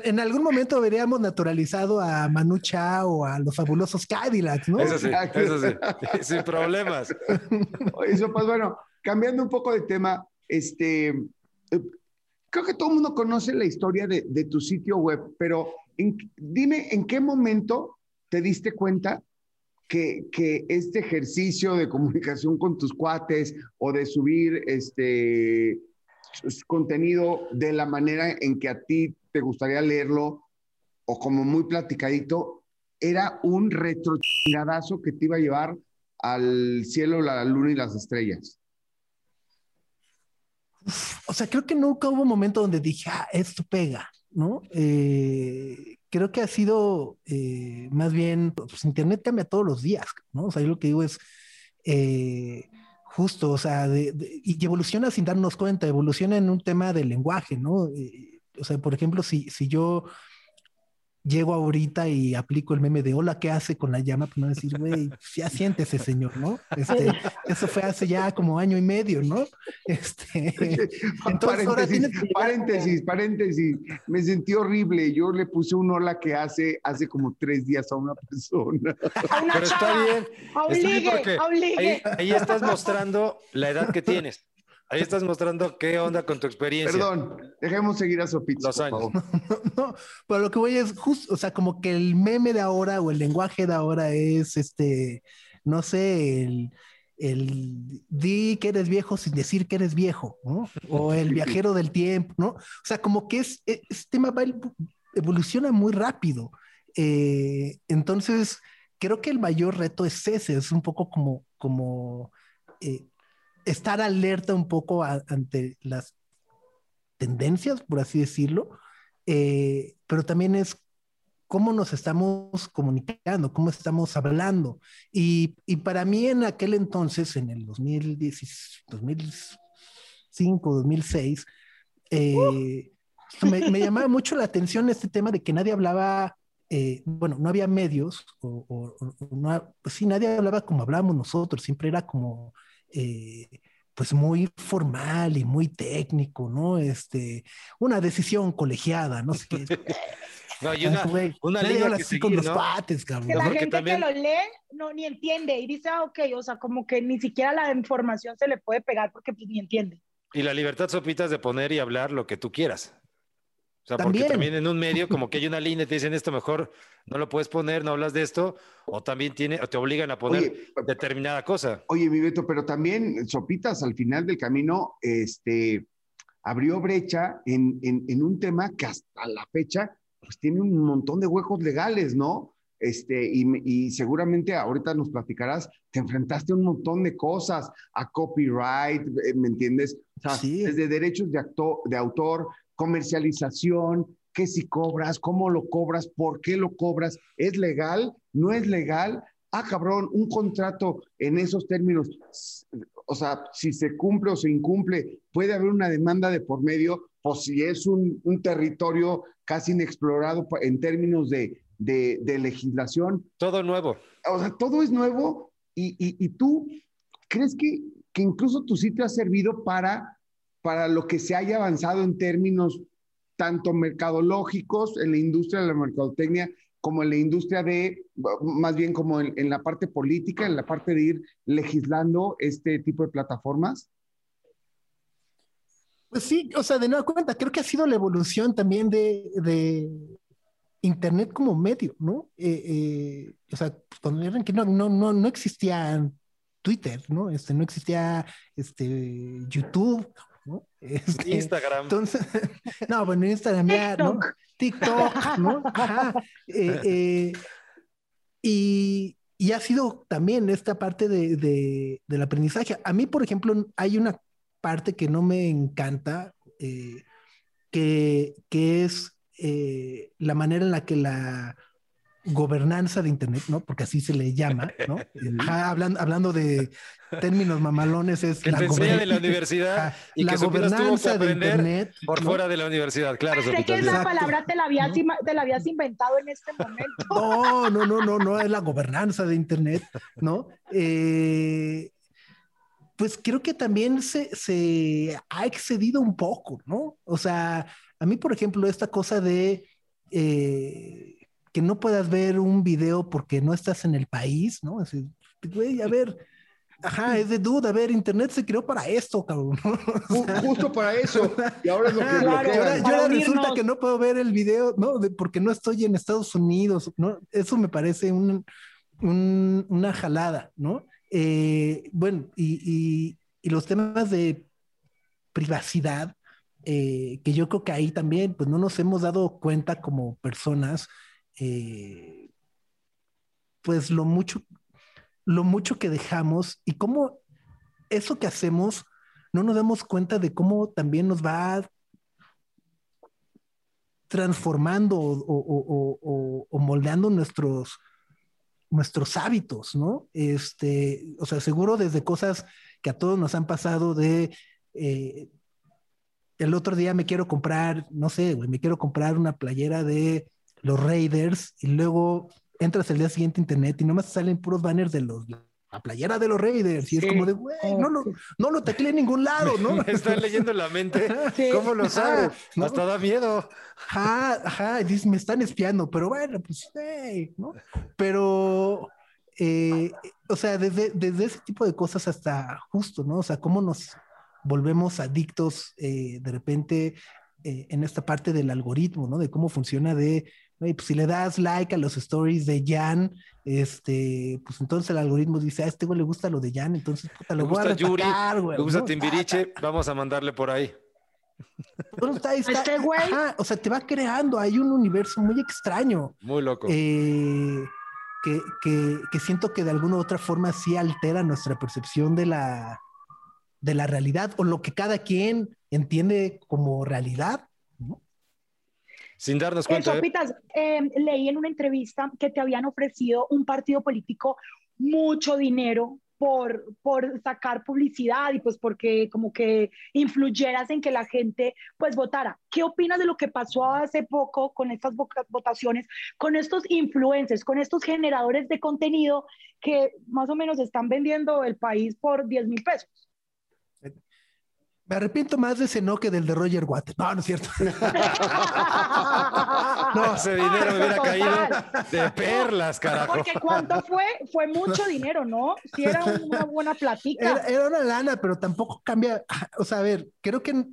en, algún momento veríamos naturalizado a Manu Chao o a los fabulosos Cadillacs, ¿no? Eso sí, eso sí, sin problemas. Eso, pues bueno, cambiando un poco de tema, este, eh, creo que todo el mundo conoce la historia de, tu sitio web, pero dime en qué momento te diste cuenta que, que, este ejercicio de comunicación con tus cuates o de subir este, contenido de la manera en que a ti te gustaría leerlo o como muy platicadito, era un retrochingadazo que te iba a llevar al cielo, la luna y las estrellas. O sea, creo que nunca hubo un momento donde dije, ah, esto pega, ¿no? Eh, creo que ha sido eh, más bien, pues Internet cambia todos los días, ¿no? O sea, yo lo que digo es, eh, Justo, o sea, y evoluciona sin darnos cuenta, evoluciona en un tema del lenguaje, ¿no? Eh, o sea, por ejemplo, si, si yo llego ahorita y aplico el meme de hola, ¿qué hace con la llama? Pues no decir, güey, ya siéntese, señor, ¿no? Este, eso fue hace ya como año y medio, ¿no? Este, entonces, paréntesis, paréntesis, paréntesis, me sentí horrible. Yo le puse un hola que hace hace como tres días a una persona. Pero está bien. Obligue, obligue. ahí estás mostrando la edad que tienes. Ahí estás mostrando qué onda con tu experiencia. Perdón, dejemos seguir a Sopita. Los años. No, pero lo que voy es justo, o sea, como que el meme de ahora o el lenguaje de ahora es este, no sé, el, el di que eres viejo sin decir que eres viejo, ¿no? O el viajero del tiempo, ¿no? O sea, como que es, e, este tema va, evoluciona muy rápido. Eh, entonces, creo que el mayor reto es ese, es un poco como, como eh, estar alerta un poco ante las tendencias, por así decirlo, eh, pero también es cómo nos estamos comunicando, cómo estamos hablando. Y, para mí en aquel entonces, en el 2010, 2005, 2006, me, llamaba mucho la atención este tema de que nadie hablaba eh, bueno, no había medios, o, no, pues sí, nadie hablaba como hablábamos nosotros, siempre era como, eh, pues muy formal y muy técnico, ¿no? Este, una decisión colegiada, no sé qué. No, hay una, una línea que seguir, con los ¿no? pates, cabrón. Que la Porque gente también- que lo lee no ni entiende y dice, ah, ok, o sea, como que ni siquiera la información se le puede pegar porque pues, ni entiende. Y la libertad, Sopitas, de poner y hablar lo que tú quieras. O sea, porque También. en un medio como que hay una línea y te dicen esto mejor no lo puedes poner, no hablas de esto, o también tiene, o te obligan a poner Oye, determinada cosa. Oye, mi Beto, pero también Sopitas al final del camino este, abrió brecha en, en- en un tema que hasta la fecha pues tiene un montón de huecos legales, ¿no? Este, y, me- y seguramente ahorita nos platicarás, te enfrentaste a un montón de cosas, a copyright, eh, ¿me entiendes? O sea, Sí. desde derechos de, acto- de autor, comercialización, qué si cobras, cómo lo cobras, por qué lo cobras, ¿es legal? ¿No es legal? Ah, cabrón, un contrato en esos términos, o sea, si se cumple o se incumple, puede haber una demanda de por medio, o si es un, un territorio casi inexplorado en términos de, de- de legislación. Todo nuevo. O sea, todo es nuevo y, y- y tú crees que, que incluso tu sitio ha servido para, para lo que se haya avanzado en términos tanto mercadológicos en la industria de la mercadotecnia como en la industria de, más bien como en, la parte política, en la parte de ir legislando este tipo de plataformas? Pues sí, o sea, de nueva cuenta, creo que ha sido la evolución también de, de Internet como medio, ¿no? Eh, eh, o sea, pues, cuando eran que no, no, no, no existía Twitter, ¿no? Este, no existía este, YouTube, ¿no? Este, Instagram. Entonces, no, bueno, Instagram ya, ¿no? TikTok, ¿no? Ajá. Eh, eh, y, y ha sido también esta parte de, de- del aprendizaje. A mí, por ejemplo, hay una parte que no me encanta, eh, que, que es eh, la manera en la que la gobernanza de Internet, ¿no? Porque así se le llama, ¿no? Ajá, hablando, hablando de términos mamalones, es Que enseña de la universidad Ajá, y la que tuvo que gobernanza de Internet. por ¿no? fuera de la universidad, claro, Sé que esa palabra te la, habías, te la habías inventado en este momento. No, no, no, no, no es la gobernanza de Internet, ¿no? Eh, pues creo que también se, se ha excedido un poco, ¿no? O sea, a mí, por ejemplo, esta cosa de eh, que no puedas ver un video porque no estás en el país, ¿no? Güey, a ver, ajá, es de duda, a ver, Internet se creó para esto, cabrón. ¿no? Ju- Justo para eso. Y ahora es lo que Ajá, Claro, y ahora, bloquean. y para ahora unirnos. resulta que no puedo ver el video, ¿no? De- porque no estoy en Estados Unidos, ¿no? Eso me parece un- un- una jalada, ¿no? Eh, bueno, y, y- y los temas de privacidad, eh, que yo creo que ahí también, pues no nos hemos dado cuenta como personas, eh, pues lo mucho, lo mucho que dejamos y cómo eso que hacemos no nos damos cuenta de cómo también nos va transformando o, o- o- o- moldeando nuestros, nuestros hábitos, ¿no? Este, o sea, seguro desde cosas que a todos nos han pasado de eh, el otro día me quiero comprar, no sé, güey, me quiero comprar una playera de los Raiders y luego entras el día siguiente a internet y nomás salen puros banners de los la playera de los Raiders y es Sí. como de, güey, no lo, no lo tecleé en ningún lado, ¿no? Me está leyendo la mente. Sí. ¿Cómo lo sabe? Hasta da miedo. Ajá, ajá, me están espiando, pero bueno, pues, hey, ¿no? Pero, eh, o sea, desde, desde ese tipo de cosas hasta justo, ¿no? O sea, cómo nos volvemos adictos eh, de repente eh, en esta parte del algoritmo, ¿no? De cómo funciona de, güey, pues si le das like a los stories de Jan, este, pues entonces el algoritmo dice, a este güey le gusta lo de Jan, entonces, puta, Le lo voy a gusta Yuri, güey, Le gusta ¿no? Timbiriche, vamos a mandarle por ahí. Bueno, está- está- Este güey. ajá, o sea, te va creando, hay un universo muy extraño. Muy loco. eh, que, que- que siento que de alguna u otra forma sí altera nuestra percepción de la, de la realidad o lo que cada quien entiende como realidad. Sin darnos Eh, cuenta. ¿eh? Sopitas, eh, leí en una entrevista que te habían ofrecido un partido político mucho dinero por, por sacar publicidad y pues porque como que influyeras en que la gente pues votara. ¿Qué opinas de lo que pasó hace poco con estas votaciones, con estos influencers, con estos generadores de contenido que más o menos están vendiendo el país por 10 mil pesos? Me arrepiento más de ese no que del de Roger Watt. No, no es cierto. no, ese dinero me hubiera caído de perlas, carajo. Porque cuánto fue, fue mucho dinero, ¿no? Si era una buena platica. Era, una lana, pero tampoco cambia. O sea, a ver, creo que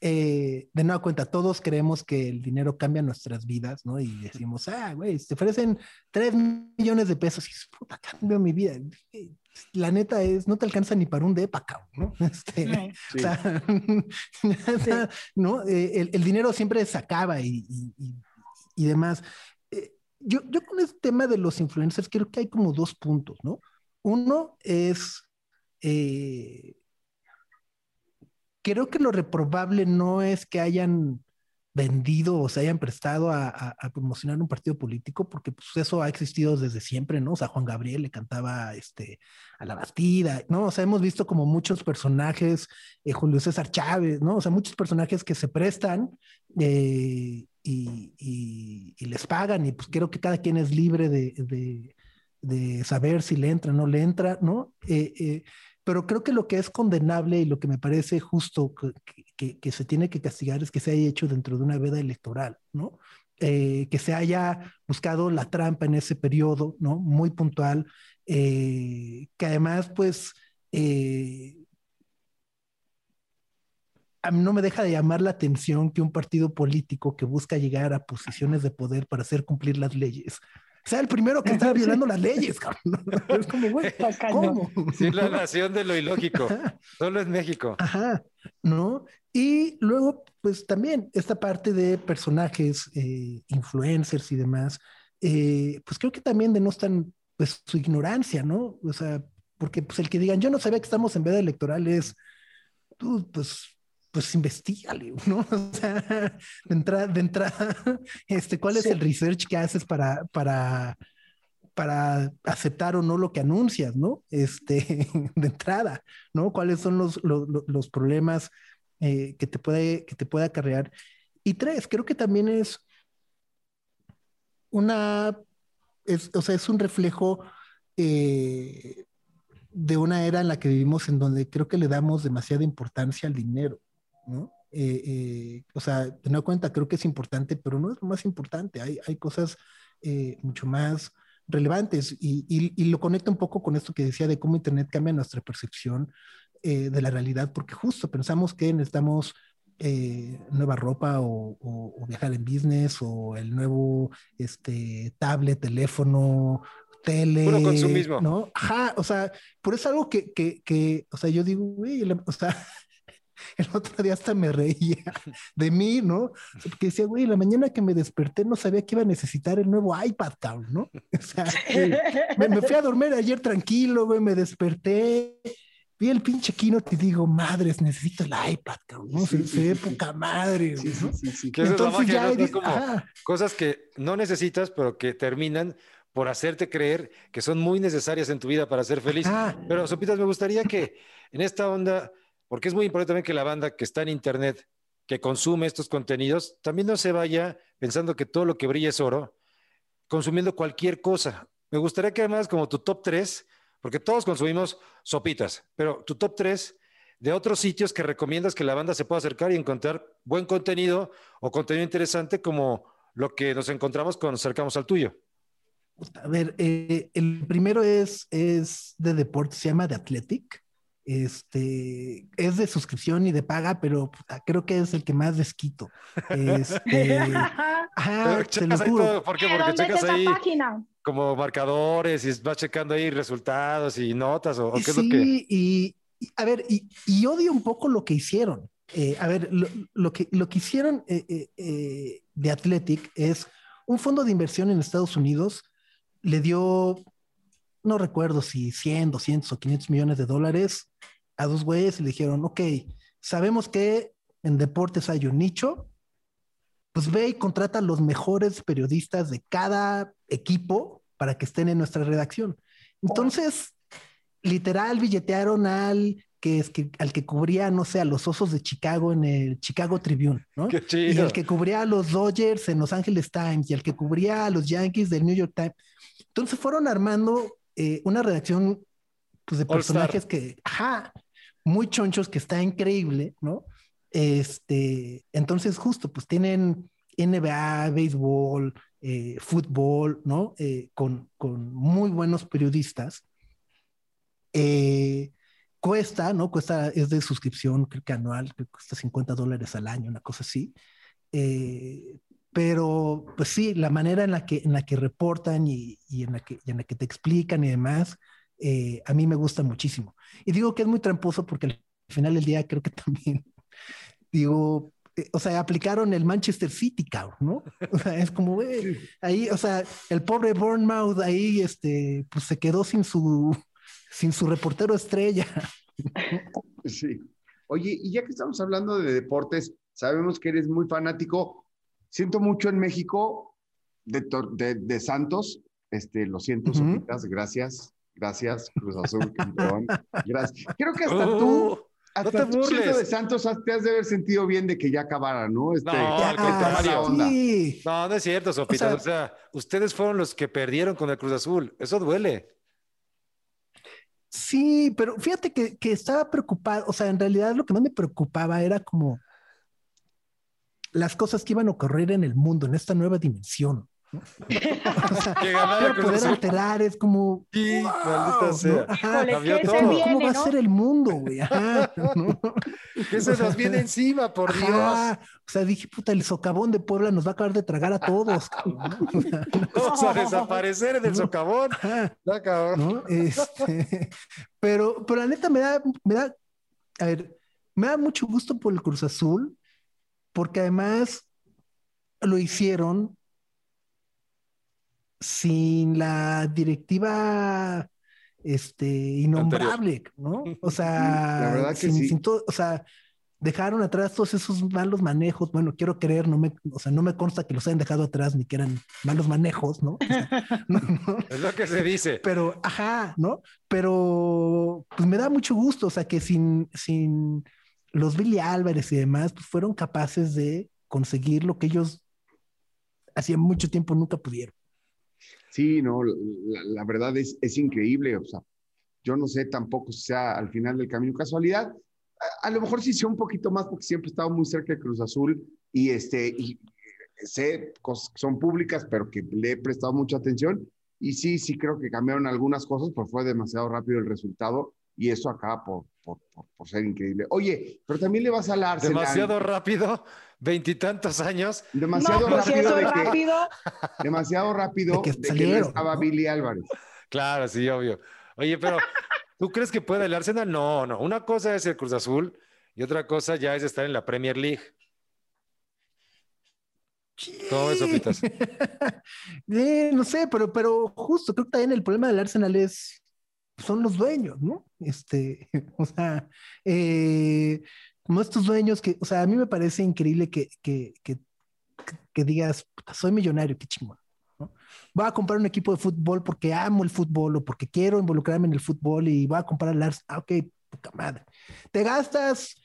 eh, de nueva cuenta, todos creemos que el dinero cambia nuestras vidas, ¿no? Y decimos, ah, güey, te ofrecen 3 millones de pesos y puta, cambio mi vida la neta es, no te alcanza ni para un depa, ¿no? Este, O sea, ¿no? Eh, el, dinero siempre se acaba y, y, demás. Eh, yo, yo con este tema de los influencers creo que hay como dos puntos, ¿no? Uno es, eh, creo que lo reprobable no es que hayan vendido o se hayan prestado a, promocionar un partido político, porque pues eso ha existido desde siempre, ¿no? O sea, Juan Gabriel le cantaba este, a la Bastida, ¿no? O sea, hemos visto como muchos personajes, eh, Julio César Chávez, ¿no? O sea, muchos personajes que se prestan eh, y, les pagan y pues creo que cada quien es libre de, saber si le entra o no le entra, ¿no? Eh, pero creo que lo que es condenable y lo que me parece justo que, se tiene que castigar es que se haya hecho dentro de una veda electoral, ¿no? Eh, que se haya buscado la trampa en ese periodo, ¿no? Muy puntual, eh, que además, pues, eh, a mí no me deja de llamar la atención que un partido político que busca llegar a posiciones de poder para hacer cumplir las leyes sea el primero que está violando las leyes, cabrón. Es como, güey, ¿cómo? Sí, la nación de lo ilógico. Solo es México. Ajá, ¿no? Y luego, pues también esta parte de personajes, eh, influencers y demás, eh, pues creo que también denostan pues su ignorancia, ¿no? O sea, porque pues el que digan, yo no sabía que estamos en veda electoral es, tú, pues pues investigale, ¿no? O sea, de entrada, de entrada, este, ¿cuál es el research que haces para, para, para aceptar o no lo que anuncias, ¿no? Este, de entrada, ¿no? ¿Cuáles son los, los, problemas eh, que, te puede, que te puede acarrear? Y tres, creo que también es una, es, o sea, es un reflejo eh, de una era en la que vivimos en donde creo que le damos demasiada importancia al dinero. ¿No? Eh, eh, o sea, tener cuenta, creo que es importante, pero no es lo más importante. Hay, hay cosas eh, mucho más relevantes y, y, lo conecta un poco con esto que decía de cómo Internet cambia nuestra percepción de la realidad, porque justo pensamos que necesitamos nueva ropa o, o, viajar en business o el nuevo este, tablet, teléfono, tele. Puro consumismo. ¿no? Ajá, o sea, por eso algo que, que, que o sea, yo digo, güey, o sea, el otro día hasta me reía de mí, ¿no? Porque decía, güey, la mañana que me desperté no sabía que iba a necesitar el nuevo iPad, cabrón, ¿no? O sea, me, fui a dormir ayer tranquilo, güey, me desperté, vi el pinche Kino y digo, madres, necesito el iPad, cabrón, ¿no? Se, ve poca madre, sí, sí, sí, Entonces ya... cosas que no necesitas, pero que terminan por hacerte creer que son muy necesarias en tu vida para ser feliz. Pero, Sopitas, me gustaría que en esta onda porque es muy importante también que la banda que está en Internet, que consume estos contenidos, también no se vaya pensando que todo lo que brilla es oro, consumiendo cualquier cosa. Me gustaría que además como tu top 3, porque todos consumimos sopitas, pero tu top 3 de otros sitios que recomiendas que la banda se pueda acercar y encontrar buen contenido o contenido interesante como lo que nos encontramos cuando nos acercamos al tuyo. A ver, eh, el primero es, es de deporte, se llama The Athletic. Este es de suscripción y de paga, pero creo que es el que más desquito. Este, ajá, te lo juro. ¿Por qué? Porque checas ahí como marcadores y vas checando ahí resultados y notas o, qué es lo que. Y, a ver, y, odio un poco lo que hicieron. Eh, a ver, lo, que, lo que hicieron eh, eh, de Athletic es un fondo de inversión en Estados Unidos le dio no recuerdo si 100, 200 o 500 millones de dólares a dos güeyes y le dijeron, ok, sabemos que en deportes hay un nicho, pues ve y contrata a los mejores periodistas de cada equipo para que estén en nuestra redacción. Entonces, literal billetearon al que es que al que cubría, no sé, a los osos de Chicago en el Chicago Tribune, ¿no? Qué Y el que cubría a los Dodgers en Los Angeles Times y el que cubría a los Yankees del New York Times. Entonces fueron armando eh, una redacción pues, de personajes que, ajá, muy chonchos, que está increíble, ¿no? Este, entonces justo, pues tienen NBA, béisbol, eh, fútbol, ¿no? Eh, con, con muy buenos periodistas. Eh, cuesta, ¿no? Cuesta, es de suscripción, creo que anual, que cuesta 50 dólares al año, una cosa así. Eh, pero, pues sí, la manera en la que, en la que reportan y, y en, la que, en la que te explican y demás, eh, a mí me gusta muchísimo. Y digo que es muy tramposo porque al final del día creo que también, digo, eh, o sea, aplicaron el Manchester City, cabrón, ¿no? O sea, es como, güey, ahí, o sea, el pobre Bournemouth ahí, este, pues se quedó sin su, sin su reportero estrella. Sí. Oye, y ya que estamos hablando de deportes, sabemos que eres muy fanático. Siento mucho en México de, tor- de, de Santos. Este, lo siento, Ujú. Sopitas, gracias. Gracias, Cruz Azul, campeón. Gracias. Creo que hasta Uh, tú, hasta te tú siendo burles. de Santos, te has de haber sentido bien de que ya acabara, ¿no? Este, No, al te contrario. Sí. No, no es cierto, Sopitas. O sea, ustedes fueron los que perdieron con el Cruz Azul. Eso duele. Sí, pero fíjate que, que estaba preocupado, o sea, en realidad lo que más me preocupaba era como las cosas que iban a ocurrir en el mundo, en esta nueva dimensión. O sea, para poder Azul. alterar es como, Sí, wow, maldita ¿no? sea. Ajá. Híjole, cambió ¿qué todo. se ¿Cómo viene, va a ser el mundo, güey? Ajá, ¿no? Que se nos viene encima, por Dios. O sea, dije, puta, el socavón de Puebla nos va a acabar de tragar a todos. cabrón, ¿no? O sea, Vamos a desaparecer en el socavón. Está cabrón. ¿no? Este, pero, pero la neta me da, me da, a ver, me da mucho gusto por el Cruz Azul, porque además lo hicieron sin la directiva este, innombrable, ¿no? O sea, sin, sí. sin todo, o sea, dejaron atrás todos esos malos manejos. Bueno, quiero creer, no me, o sea, no me consta que los hayan dejado atrás ni que eran malos manejos, ¿no? O sea, no, no. Es lo que se dice. Pero, ajá, ¿no? Pero, pues me da mucho gusto, o sea, que sin, sin los Billy Álvarez y demás, pues fueron capaces de conseguir lo que ellos hacía mucho tiempo nunca pudieron. Sí, no, la, la verdad es, es increíble. O sea, yo no sé tampoco si sea al final del camino casualidad. A, a lo mejor sí sea un poquito más porque siempre he estado muy cerca de Cruz Azul y, este, y sé cosas que son públicas, pero que le he prestado mucha atención. Y sí, sí creo que cambiaron algunas cosas, pero fue demasiado rápido el resultado y eso acaba por, por, por, por ser increíble. Oye, pero también le vas al Arsenal. Demasiado rápido, veintitantos años. Demasiado no, pues rápido. eso de es que- rápido. demasiado rápido De que de que, no salieron, estaba. Billy Álvarez. Claro, sí, obvio. Oye, pero ¿tú crees que puede el Arsenal? No, no. Una cosa es el Cruz Azul y otra cosa ya es estar en la Premier League. ¿Cómo ves, Sopitas? Eh, no sé, pero, pero justo creo que también el problema del Arsenal es, son los dueños, ¿no? Este, o sea, eh, como estos dueños que, o sea, a mí me parece increíble que, que, que, que digas, "Puta, soy millonario, qué chingón. ¿no? Voy a comprar un equipo de fútbol porque amo el fútbol o porque quiero involucrarme en el fútbol y voy a comprar el Arsenal. Ah, ok, puta madre. Te gastas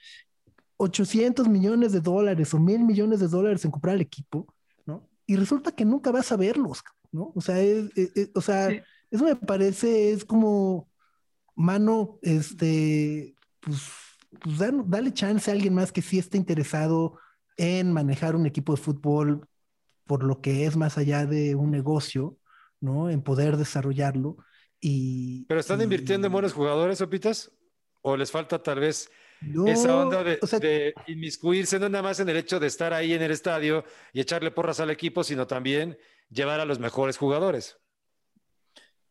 800 millones de dólares o mil millones de dólares en comprar el equipo, ¿no? Y resulta que nunca vas a verlos, ¿no? O sea, es- es- es- o sea, Sí. Eso me parece, es como, mano, este, pues, pues dan- dale chance a alguien más que sí esté interesado en manejar un equipo de fútbol por lo que es más allá de un negocio, ¿no? En poder desarrollarlo. Y, ¿Pero están y- invirtiendo en buenos jugadores, Sopitas? ¿O les falta tal vez No, esa onda de, o sea, de inmiscuirse no nada más en el hecho de estar ahí en el estadio y echarle porras al equipo, sino también llevar a los mejores jugadores?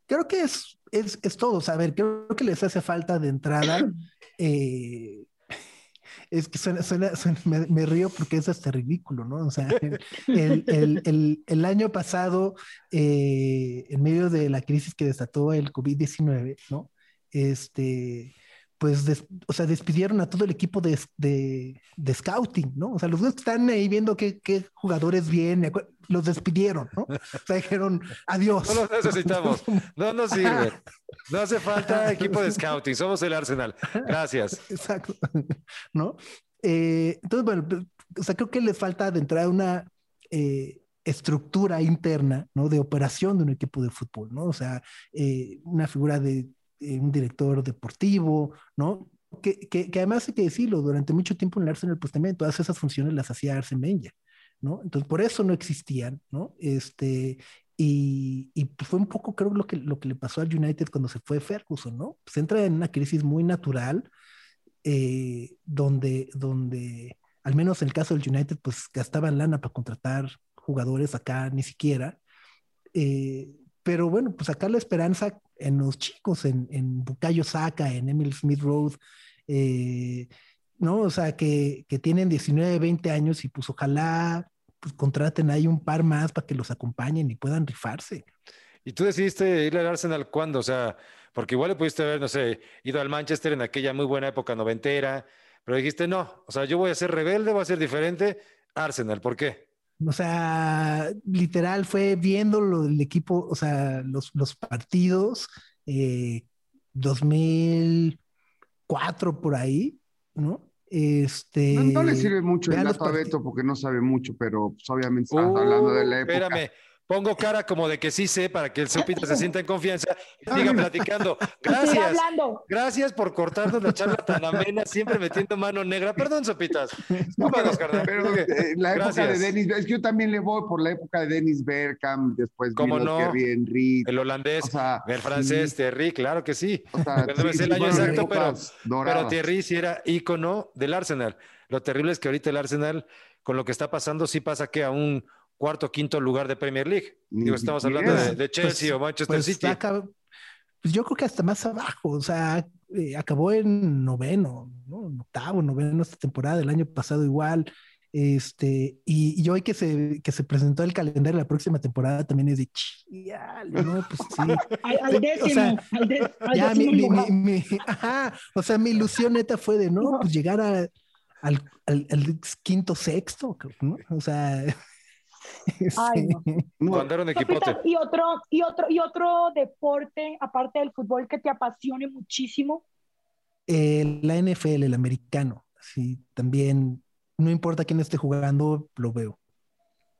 Creo que es, es, es todo. O sea, a ver, creo que les hace falta de entrada. eh, es que suena, suena- suena- me, me río porque es hasta ridículo, ¿no? O sea, el, el- el- el año pasado, eh, en medio de la crisis que desató el COVID-19, ¿no? Este, pues, o sea, despidieron a todo el equipo de, de, de scouting, ¿no? O sea, los que están ahí viendo qué, qué jugadores vienen, los despidieron, ¿no? O sea, dijeron adiós. No los necesitamos, no nos sirven. No hace falta equipo de scouting, somos el Arsenal. Gracias. Exacto, ¿no? Eh, entonces, bueno, pues, o sea, creo que le falta de entrada una eh, estructura interna, ¿no? De operación de un equipo de fútbol, ¿no? O sea, eh, una figura de eh, un director deportivo, ¿no? Que, que, que, además hay que decirlo, durante mucho tiempo en el Arsenal, pues también todas esas funciones las hacía Arsene Wenger, ¿no? Entonces, por eso no existían, ¿no? Este, y, y pues, fue un poco, creo, lo que, lo que le pasó al United cuando se fue Ferguson, ¿no? Pues entra en una crisis muy natural, eh, donde, donde, al menos en el caso del United, pues gastaban lana para contratar jugadores acá, ni siquiera. Eh, pero bueno, pues acá la esperanza en los chicos, en, en Bukayo Saka, en Emil Smith Road, eh, ¿no? O sea, que, que, tienen 19, 20 años y pues ojalá pues, contraten ahí un par más para que los acompañen y puedan rifarse. ¿Y tú decidiste ir al Arsenal cuándo? O sea, porque igual le pudiste haber, no sé, ido al Manchester en aquella muy buena época noventera, pero dijiste, no, o sea, yo voy a ser rebelde, voy a ser diferente. Arsenal, ¿por qué? O sea, literal fue viendo lo del equipo, o sea, los, los partidos, eh, 2004 por ahí, ¿no? Este, no, le sirve mucho el dato a Beto porque no sabe mucho, pero pues, obviamente estás hablando de la época. Espérame, Pongo cara como de que sí sé para que el Sopita se sienta en confianza y siga platicando. Gracias. Gracias por cortarnos la charla tan amena, siempre metiendo mano negra. Perdón, Sopitas. No, pero, pero eh, la época de Dennis, es que yo también le voy por la época de Dennis Bergkamp, después ¿Cómo no? Henry. El holandés, el francés, Thierry, claro que sí. O sea, no el año exacto, pero, pero Thierry sí era ícono del Arsenal. Lo terrible es que ahorita el Arsenal, con lo que está pasando, sí pasa que a un cuarto, quinto lugar de Premier League. Digo, estamos hablando de, Chelsea pues, o Manchester pues City. pues yo creo que hasta más abajo, o sea, eh, acabó en noveno, ¿no? Octavo, noveno esta temporada, el año pasado igual. Este, y, y, hoy que se, que se presentó el calendario de la próxima temporada también es de chial, ¿no? Pues sí. al, décimo, o sea, al, de, al ya mi, mi, mi, ajá, o sea, mi ilusión neta fue de, ¿no? Pues llegar a, al, al, al, quinto, sexto, ¿no? O sea, Ay, no. equipote. Y otro, y otro, y otro deporte, aparte del fútbol, que te apasione muchísimo. la NFL, el americano. Sí, también, no importa quién esté jugando, lo veo.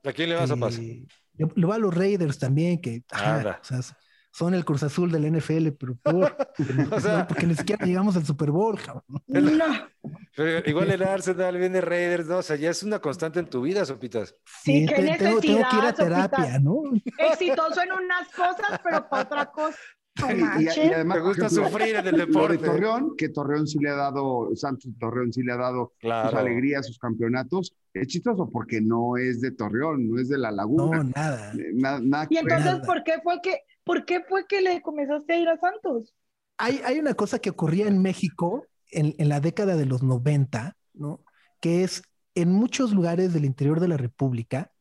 ¿A quién le vas a pasar? Eh, lo va a los Raiders también, que son el Cruz Azul del NFL, pero por, porque ni siquiera llegamos al Super Bowl. No. Pero igual el Arsenal viene Raiders, ¿no? O sea, ya es una constante en tu vida, Sopitas. Sí, tengo, que ir a terapia, ¿no? Exitoso en unas cosas, pero para otra cosa. y, además, me gusta sufrir en el deporte. Torreón, que Torreón sí le ha dado, Santos Torreón sí le ha dado sus alegrías, sus campeonatos. Es chistoso porque no es de Torreón, no es de la Laguna. No, nada. Eh, y entonces, ¿por qué fue que, por qué fue que le comenzaste a ir a Santos? Hay, hay una cosa que ocurría en México en, en la década de los 90, ¿no? Que es en muchos lugares del interior de la República,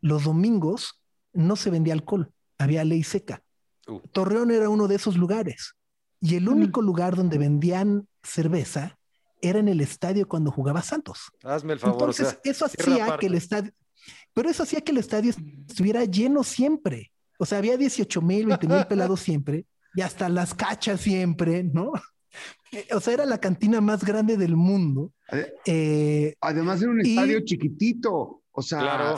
los domingos no se vendía alcohol, había ley seca. Uh. Torreón era uno de esos lugares. Y el único mm. lugar donde vendían cerveza era en el estadio cuando jugaba Santos. Hazme el favor. Entonces, eso hacía que el estadio, pero eso hacía que el estadio estuviera lleno siempre. O sea, había 18 mil, 20 mil pelados siempre, y hasta las cachas siempre, ¿no? O sea, era la cantina más grande del mundo. Eh, Además, era un estadio chiquitito. O sea,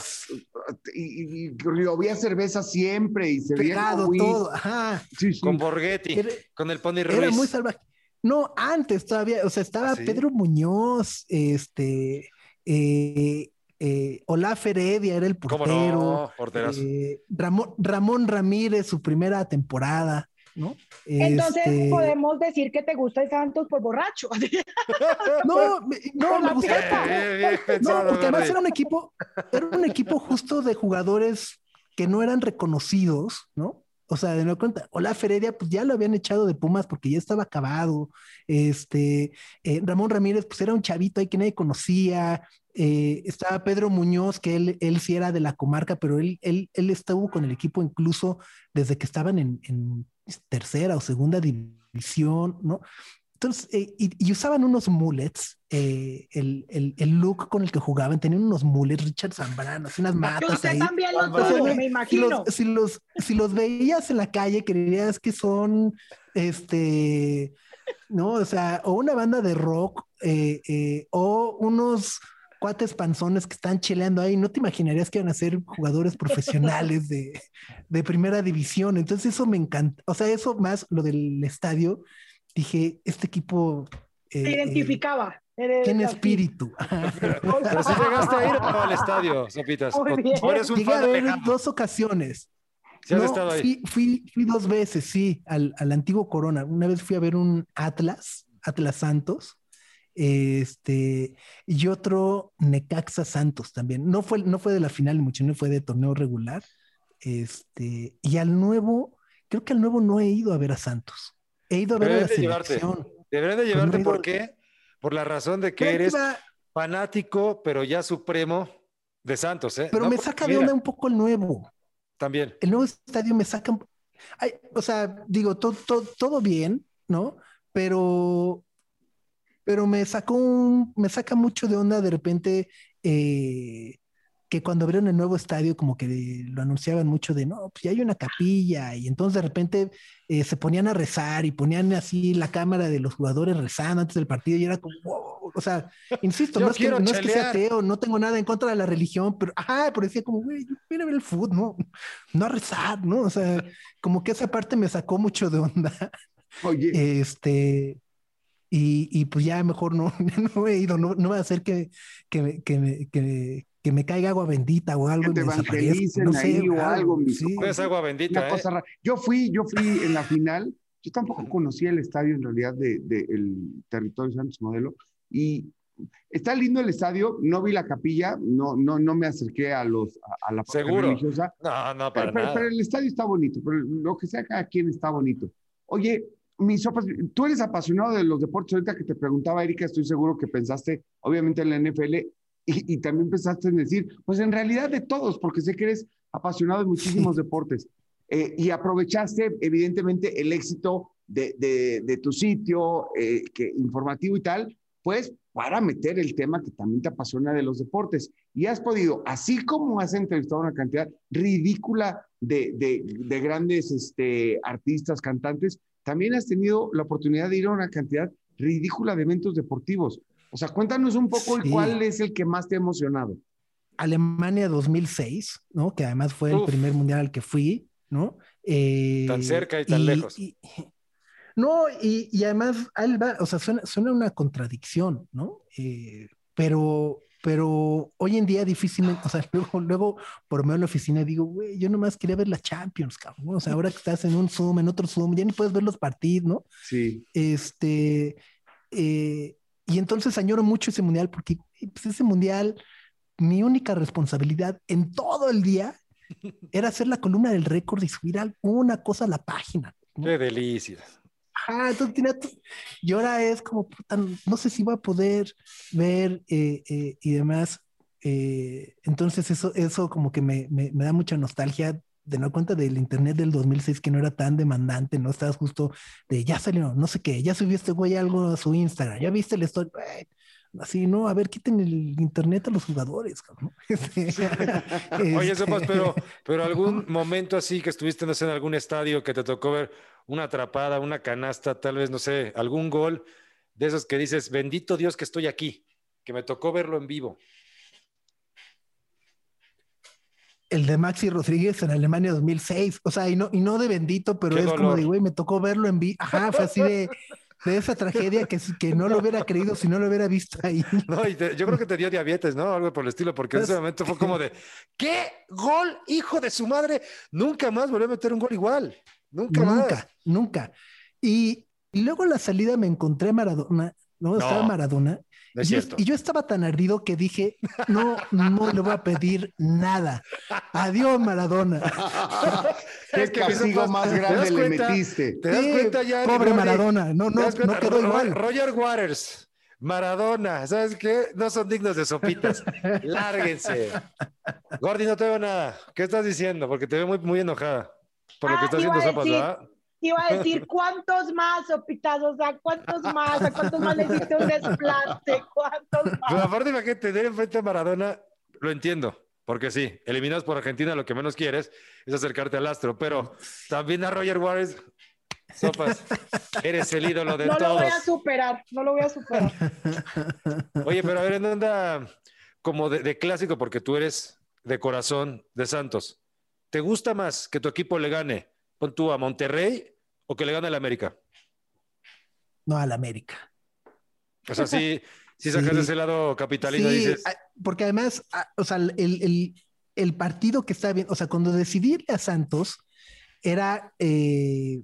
y, y, había cerveza siempre y se veía todo, ajá. Con Borghetti, con el Pony Ruiz. Era muy salvaje. No, antes todavía, o sea, estaba ¿Ah, Pedro Muñoz, este, eh, eh, Olaf Heredia era el portero. No? eh, Ramón, Ramón Ramírez, su primera temporada. ¿no? Entonces este... podemos decir que te gusta el Santos por borracho. No, me, no, me. No, porque además era un equipo, era un equipo justo de jugadores que no eran reconocidos, ¿no? O sea, de nuevo cuenta, Hola Feredia, pues ya lo habían echado de Pumas porque ya estaba acabado. Este, eh, Ramón Ramírez, pues era un chavito ahí que nadie conocía. Eh, estaba Pedro Muñoz, que él, él sí era de la comarca, pero él, él, él estuvo con el equipo incluso desde que estaban en, en tercera o segunda división, ¿no? Entonces, eh, y, usaban unos mullets, eh, el, el, el, look con el que jugaban, tenían unos mullets, Richard Zambrano, unas matas ahí. también los me imagino. Si los, si los, veías en la calle, creerías que son, este, ¿no? O sea, o una banda de rock, eh, o unos cuates panzones que están chileando ahí, no te imaginarías que iban a ser jugadores profesionales de, de primera división. Entonces eso me encanta, o sea, eso más lo del estadio, dije, este equipo... Eh, Se identificaba. tiene espíritu. Pero si llegaste a ir al estadio, Sopitas. Eres un Llegué a ver dos ocasiones. ¿Sí has estado ahí? Fui, fui, dos veces, sí, al, al, antiguo Corona. Una vez fui a ver un Atlas, Atlas Santos, este, y otro Necaxa Santos también. No fue, no fue de la final, mucho no fue de torneo regular. Este, y al nuevo, creo que al nuevo no he ido a ver a Santos. He ido a ver a la selección. Deberían de pues llevarte, ¿por qué? Por la razón de que eres fanático, pero ya supremo de Santos, ¿eh? Pero me saca de onda un poco el nuevo. También. El nuevo estadio me saca. o sea, digo, todo, todo bien, ¿no? Pero pero me sacó un, me saca mucho de onda de repente eh, que cuando abrieron el nuevo estadio como que lo anunciaban mucho de, no, pues ya hay una capilla y entonces de repente eh, se ponían a rezar y ponían así la cámara de los jugadores rezando antes del partido y era como, wow, o sea, insisto, no, es que, no es que, sea ateo, no tengo nada en contra de la religión, pero, ajá, pero decía como, güey, yo a ver el fútbol, no, no a rezar, ¿no? O sea, como que esa parte me sacó mucho de onda. Oye. Este, y, y, pues ya mejor no, no he ido, no, no va a hacer que, que, que, que, que me caiga agua bendita o algo. Que te evangelicen no sé, ahí o algo. Sí. Es agua bendita. ¿eh? Yo fui, yo fui en la final, yo tampoco conocía el estadio en realidad del de, el territorio Santos Modelo y está lindo el estadio, no vi la capilla, no, no, no me acerqué a, los, a, la parte religiosa. No, no, para pero, nada. pero, el estadio está bonito, pero lo que sea cada quien está bonito. Oye, mis sopas, tú eres apasionado de los deportes. Ahorita que te preguntaba, Erika, estoy seguro que pensaste, obviamente, en la NFL y, también pensaste en decir, pues en realidad de todos, porque sé que eres apasionado de muchísimos deportes. Eh, y aprovechaste, evidentemente, el éxito de, de, tu sitio eh, que, informativo y tal, pues para meter el tema que también te apasiona de los deportes. Y has podido, así como has entrevistado una cantidad ridícula de, de grandes este, artistas, cantantes, también has tenido la oportunidad de ir a una cantidad ridícula de eventos deportivos. O sea, cuéntanos un poco cuál es el que más te ha emocionado. Alemania 2006, ¿no? Que además fue el primer mundial al que fui, ¿no? Eh, tan cerca y tan lejos. no, y, y, además, o sea, suena, suena una contradicción, ¿no? Eh, pero pero hoy en día difícilmente, o sea, luego, luego por medio de la oficina digo, güey, yo nomás quería ver la Champions, cabrón. O sea, ahora que estás en un Zoom, en otro Zoom, ya ni puedes ver los partidos, ¿no? Sí. Este, eh, y entonces añoro mucho ese mundial porque pues, ese mundial, mi única responsabilidad en todo el día era hacer la columna del récord y subir alguna cosa a la página. Qué delicia. Ah, entonces y ahora es como, no sé si va a poder ver eh, eh, y demás. Eh, entonces eso, eso como que me, me, da mucha nostalgia de no cuenta del internet del 2006 que no era tan demandante, no estabas justo de ya salió, no sé qué, ya subió este güey algo a su Instagram, ya viste el story, así, no, a ver, quiten el internet a los jugadores, ¿no? Oye, Sopas, pero, pero algún momento así que estuviste, no sé, en algún estadio que te tocó ver una atrapada, una canasta, tal vez, no sé, algún gol de esos que dices, bendito Dios que estoy aquí, que me tocó verlo en vivo. El de Maxi Rodríguez en Alemania 2006, o sea, y no, y no de bendito, pero es como de, güey, me tocó verlo en vivo. Ajá, fue así de, de esa tragedia que, que no lo hubiera creído si no lo hubiera visto ahí. No, y yo creo que te dio diabetes, ¿no? Algo por el estilo, porque en ese momento fue como de, ¿qué gol, hijo de su madre? Nunca más volvió a meter un gol igual. Nunca, nunca, nunca. Y, luego en la salida me encontré Maradona, ¿no? Estaba Maradona. Y, yo, estaba tan ardido que dije, no, no le voy a pedir nada. Adiós, Maradona. Qué castigo más grande le metiste. ¿Te das cuenta ya? Pobre Maradona, no, no, no quedó igual. Roger Waters, Maradona, ¿sabes qué? No son dignos de sopitas. Lárguense. Gordy, no te veo nada. ¿Qué estás diciendo? Porque te veo muy, muy enojada por lo que ah, está haciendo Sopas, ¿verdad? Iba a decir, ¿cuántos más, Sopitas? O sea, ¿cuántos más? ¿A cuántos más le hiciste un desplante? ¿Cuántos más? Pero aparte, imagínate, tener enfrente a Maradona, lo entiendo. Porque sí, eliminados por Argentina, lo que menos quieres es acercarte al astro. Pero también a Roger Waters, Sopas, eres el ídolo de no todos. lo voy a superar, no lo voy a superar. Oye, pero a ver, ¿en onda como de, de clásico? Porque tú eres de corazón de Santos. ¿Te gusta más que tu equipo le gane, pon tú a Monterrey o que le gane al América? No, al América. O sea, sí, sí sacas Sí. de ese lado capitalino, Sí, dices. porque además, o sea, el, el- el partido que está bien, o sea, cuando decidí irle a Santos, era eh,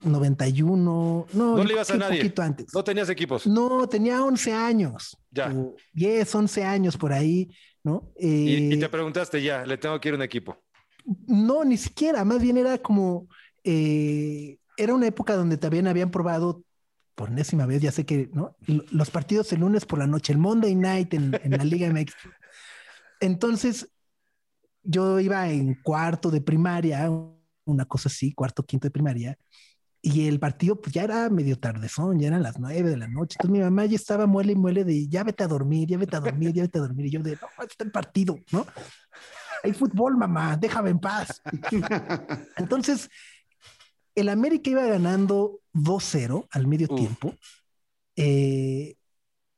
91, no, No le ibas a nadie. poquito antes. No tenías equipos. No, tenía 11 años. Ya. o 10, 11 años por ahí, ¿no? Y, y Eh, te preguntaste ya, le tengo que ir a un equipo. No, ni siquiera, más bien era como, eh, era una época donde también habían probado, por enésima vez, ya sé que, ¿no? Los partidos el lunes por la noche, el Monday Night en, en la Liga MX. Entonces, yo iba en cuarto de primaria, una cosa así, cuarto, quinto de primaria, y el partido pues ya era medio tardezón, ya eran las nueve de la noche. Entonces mi mamá ya estaba muele y muele de ya vete a dormir, ya vete a dormir, ya vete a dormir. Y yo de no, está el partido, ¿no? Hay fútbol, mamá, déjame en paz. Entonces, el América iba ganando 2-0 al medio tiempo eh,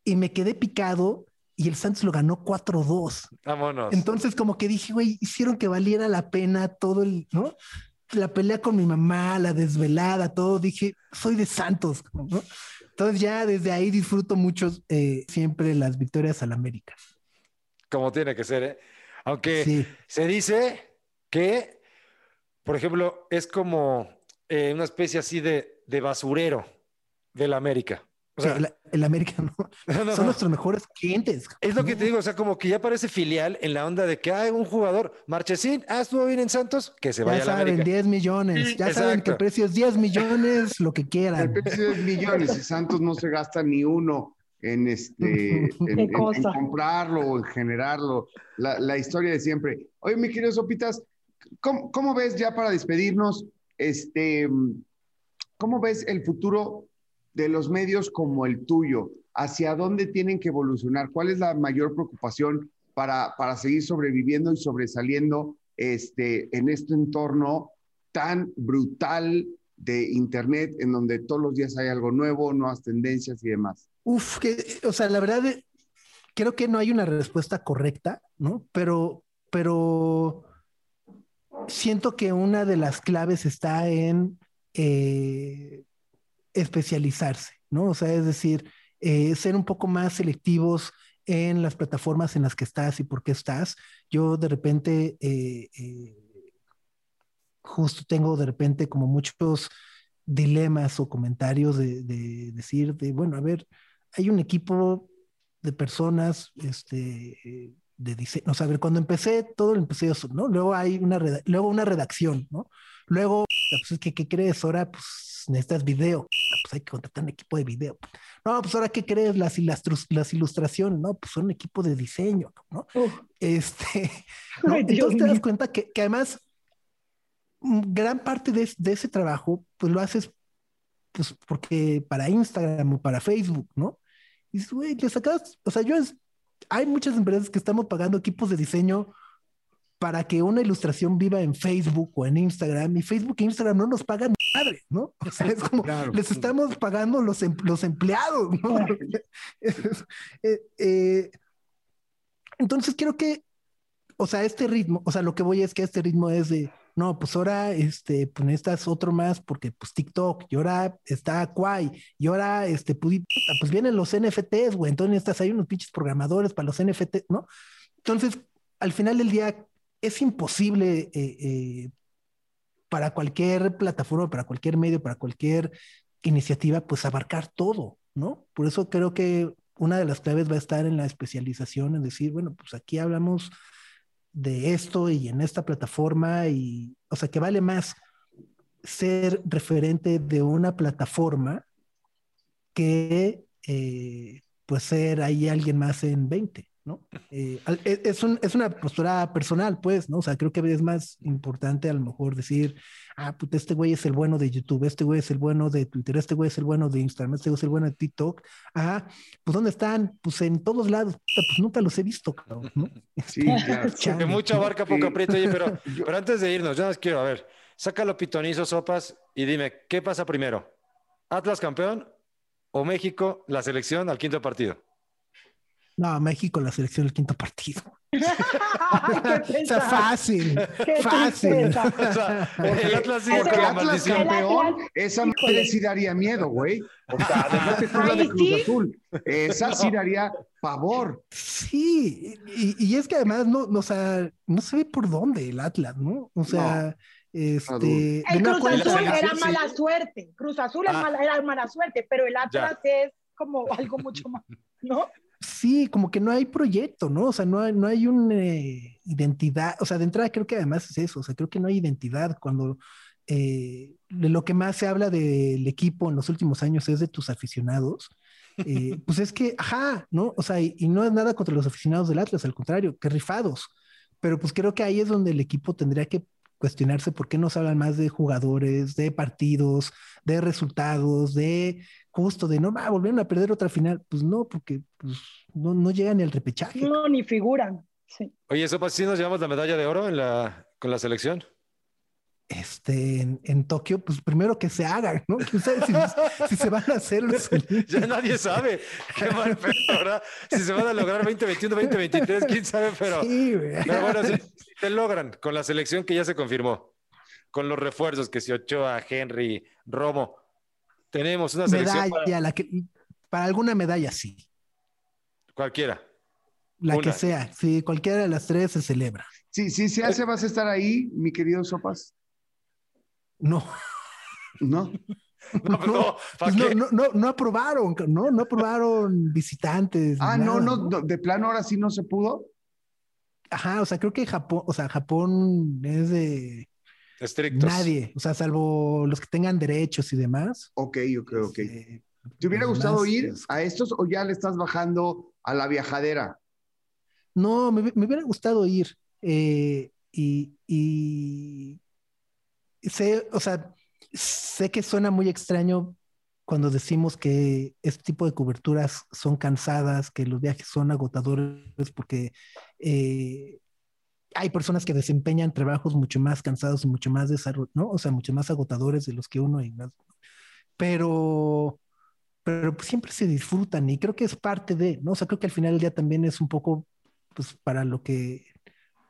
y me quedé picado y el Santos lo ganó 4-2. Vámonos. Entonces, como que dije, güey, hicieron que valiera la pena todo el, ¿no? La pelea con mi mamá, la desvelada, todo. Dije, soy de Santos, ¿no? Entonces, ya desde ahí disfruto mucho eh, siempre las victorias al América. Como tiene que ser, ¿eh? Aunque Sí. se dice que, por ejemplo, es como eh, una especie así de, de basurero del América. O sea, el, el América, ¿no? no, no, Son no. nuestros mejores clientes. Es lo que te digo, o sea, como que ya parece filial en la onda de que hay un jugador, Marchesín, ah, estuvo bien en Santos, que se vaya Ya a la saben, América. 10 millones. Ya saben que el precio es 10 millones, lo que El quieran. precio es millones y Santos no se gasta ni uno en, este, en, en- en cosa. comprarlo o en generarlo. La, la historia de siempre. Oye, mi querido Sopitas, ¿cómo, cómo ves ya para despedirnos? Este, ¿Cómo ves el futuro de los medios como el tuyo? ¿Hacia dónde tienen que evolucionar? ¿Cuál es la mayor preocupación para, para seguir sobreviviendo y sobresaliendo este, en este entorno tan brutal de Internet, en donde todos los días hay algo nuevo, nuevas tendencias y demás? Uf, que, o sea, la verdad, creo que no hay una respuesta correcta, ¿no? Pero, pero siento que una de las claves está en eh, especializarse, ¿no? O sea, es decir, eh, ser un poco más selectivos en las plataformas en las que estás y por qué estás. Yo de repente, eh, justo tengo de repente como muchos dilemas o comentarios de, de decir, de, bueno, a ver, hay un equipo de personas, este, de diseño, o sea, a ver, cuando empecé, todo lo empecé yo ¿no? Luego hay una, luego una redacción, ¿no? Luego, pues es que, ¿qué crees? Ahora, pues necesitas video, pues hay que contratar un equipo de video. No, pues ahora, ¿qué crees? Las, ilustru- las ilustraciones, ¿no? Pues son un equipo de diseño, ¿no? Este, ¿no? Ay, Entonces te das cuenta que, que además mm, gran parte de, de ese trabajo, pues lo haces pues porque para Instagram o para Facebook, ¿no? Y dices, güey, le sacas, o sea, yo es, hay muchas empresas que estamos pagando equipos de diseño para que una ilustración viva en Facebook o en Instagram, y Facebook e Instagram no nos pagan madre, ¿no? O sea, es como, Claro. les estamos pagando los, em- los empleados, ¿no? Eh, eh, entonces creo que, o sea, este ritmo, o sea, lo que voy es que este ritmo es de, no, pues ahora, este, pues necesitas otro más porque pues TikTok, y ahora está Quai, y ahora, este, puta, pues vienen los NFTs, güey, entonces necesitas, hay unos pinches programadores para los NFTs, ¿no? Entonces, al final del día, es imposible eh, eh, para cualquier plataforma, para cualquier medio, para cualquier iniciativa, pues abarcar todo, ¿no? Por eso creo que una de las claves va a estar en la especialización, en decir, bueno, pues aquí hablamos de esto y en esta plataforma y, o sea, que vale más ser referente de una plataforma que, eh, pues, ser ahí alguien más en 20, ¿no? Eh, e, es, un, es, una postura personal, pues, ¿no? O sea, creo que es más importante a lo mejor decir, ah, puta, este güey es el bueno de YouTube, este güey es el bueno de Twitter, este güey es el bueno de Instagram, este güey es el bueno de TikTok. Ah, pues ¿dónde están? Pues en todos lados, pues nunca los he visto, cabrón, ¿no? Sí, claro. Que mucha barca, poco aprieto, oye, pero, pero antes de irnos, yo les quiero, a ver, sácalo pitonizo, sopas, y dime, ¿qué pasa primero? ¿Atlas campeón o México, la selección al quinto partido? No, México, la selección del quinto partido. o sea, fácil, fácil. O sea, el Atlas sigue con la maldición. campeón, esa madre sí daría miedo, güey. O sea, además de la de Cruz Azul, esa sí daría pavor. Sí, y, y, es que además no, no, o sea, no se ve por dónde el Atlas, ¿no? O sea, este, el Cruz Azul era mala suerte. Cruz Azul ah. era mala suerte, pero el Atlas es como algo mucho más, ¿no? Sí, como que no hay proyecto, ¿no? O sea, no hay, no hay una eh, identidad. O sea, de entrada creo que además es eso. O sea, creo que no hay identidad cuando eh, lo que más se habla del equipo en los últimos años es de tus aficionados. Eh, pues es que, ajá, ¿no? O sea, y, y, no es nada contra los aficionados del Atlas, al contrario, que rifados. Pero pues creo que ahí es donde el equipo tendría que cuestionarse por qué nos hablan más de jugadores, de partidos, de resultados, de justo de no, va, volvieron a perder otra final. Pues no, porque pues, no, no llegan ni al repechaje. No, ni figuran. Sí. Oye, ¿eso si nos llevamos la medalla de oro en la, con la selección? Este, en, Tokio, pues primero que se hagan, ¿no? si, si, se van a hacer los Ya nadie sabe. Qué mal, ¿verdad? Si se van a lograr 2021, 2023, quién sabe, pero, sí, pero bueno, si, se logran con la selección que ya se confirmó, con los refuerzos que se Ochoa, Henry, Romo, tenemos una selección medalla, para... La que, para alguna medalla sí. Cualquiera. La que sea, sí, cualquiera de las tres se celebra. Sí, sí, se hace, vas a estar ahí, mi querido Sopas. No. No. No, no, pues no, no, no, aprobaron, no, no aprobaron visitantes. Ah, no, no, de plano ahora sí no se pudo. Ajá, o sea, creo que Japón, o sea, Japón es de estrictos. Nadie, o sea, salvo los que tengan derechos y demás. Ok, ok, ok. Este, ¿Te hubiera gustado ir a estos o ya le estás bajando a la viajadera? No, me, me hubiera gustado ir. Eh, y, y sé, o sea, sé que suena muy extraño cuando decimos que este tipo de coberturas son cansadas, que los viajes son agotadores, porque eh, hay personas que desempeñan trabajos mucho más cansados y mucho más desarrollo, ¿no? O sea, mucho más agotadores de los que uno. Y pero, pero pues siempre se disfrutan y creo que es parte de, ¿no? O sea, creo que al final del día también es un poco, pues, para lo que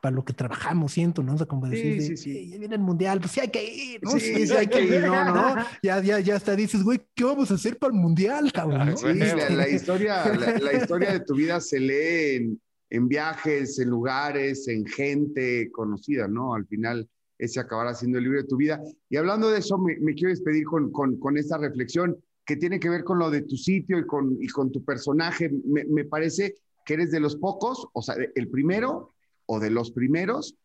para lo que trabajamos, siento, ¿no? O sea, como decir, sí, sí, sí. ya viene el mundial, pues sí hay que ir, ¿no? Sí, sí, hay que ir, no, no. Ya, ya, ya hasta dices, güey, ¿qué vamos a hacer para el mundial, cabrón? Sí, la, historia, la, historia de tu vida se lee en, en, viajes, en lugares, en gente conocida, ¿no? Al final, ese acabará siendo el libro de tu vida. Y hablando de eso, me, me quiero despedir con, con, con, esta reflexión que tiene que ver con lo de tu sitio y con, y con tu personaje. Me, me parece que eres de los pocos, o sea, el primero o de los primeros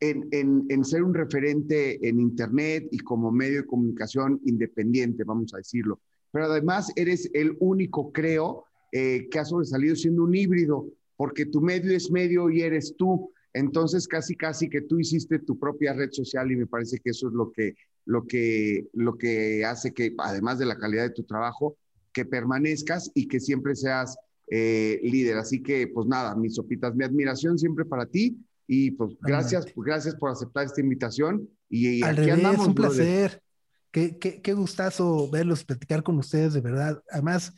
en, en, ser un referente en Internet y como medio de comunicación independiente, vamos a decirlo. Pero además eres el único, creo, eh, que ha sobresalido siendo un híbrido, porque tu medio es medio y eres tú. Entonces, casi, casi que tú hiciste tu propia red social y me parece que eso es lo que, lo que, lo que hace que, además de la calidad de tu trabajo, que permanezcas y que siempre seas eh, líder. Así que, pues nada, mis sopitas, mi admiración siempre para ti y pues gracias, pues, gracias por aceptar esta invitación. Y, Al aquí andamos, un placer. Qué, qué, qué, gustazo verlos, platicar con ustedes, de verdad. Además,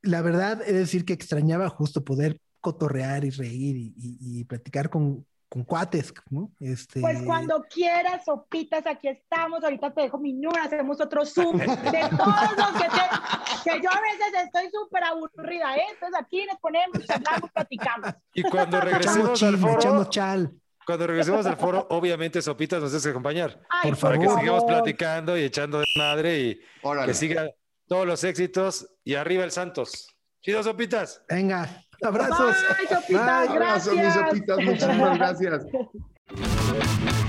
la verdad es decir que extrañaba justo poder cotorrear y reír y, y platicar con, con cuates, ¿no? Este... Pues cuando quieras, sopitas, aquí estamos. Ahorita te dejo mi número, hacemos otro Zoom de todos los que, te, que yo a veces estoy súper aburrida, ¿eh? Entonces aquí nos ponemos, hablamos, platicamos. Y cuando regresemos al foro, cuando regresemos al foro, obviamente Sopitas nos hace acompañar. por favor. Para que sigamos platicando y echando de madre y que siga todos los éxitos y arriba el Santos. Chido, Sopitas. Venga. Abrazos. Bye, sopitas, Bye, abrazo, mis sopitas. Muchísimas gracias.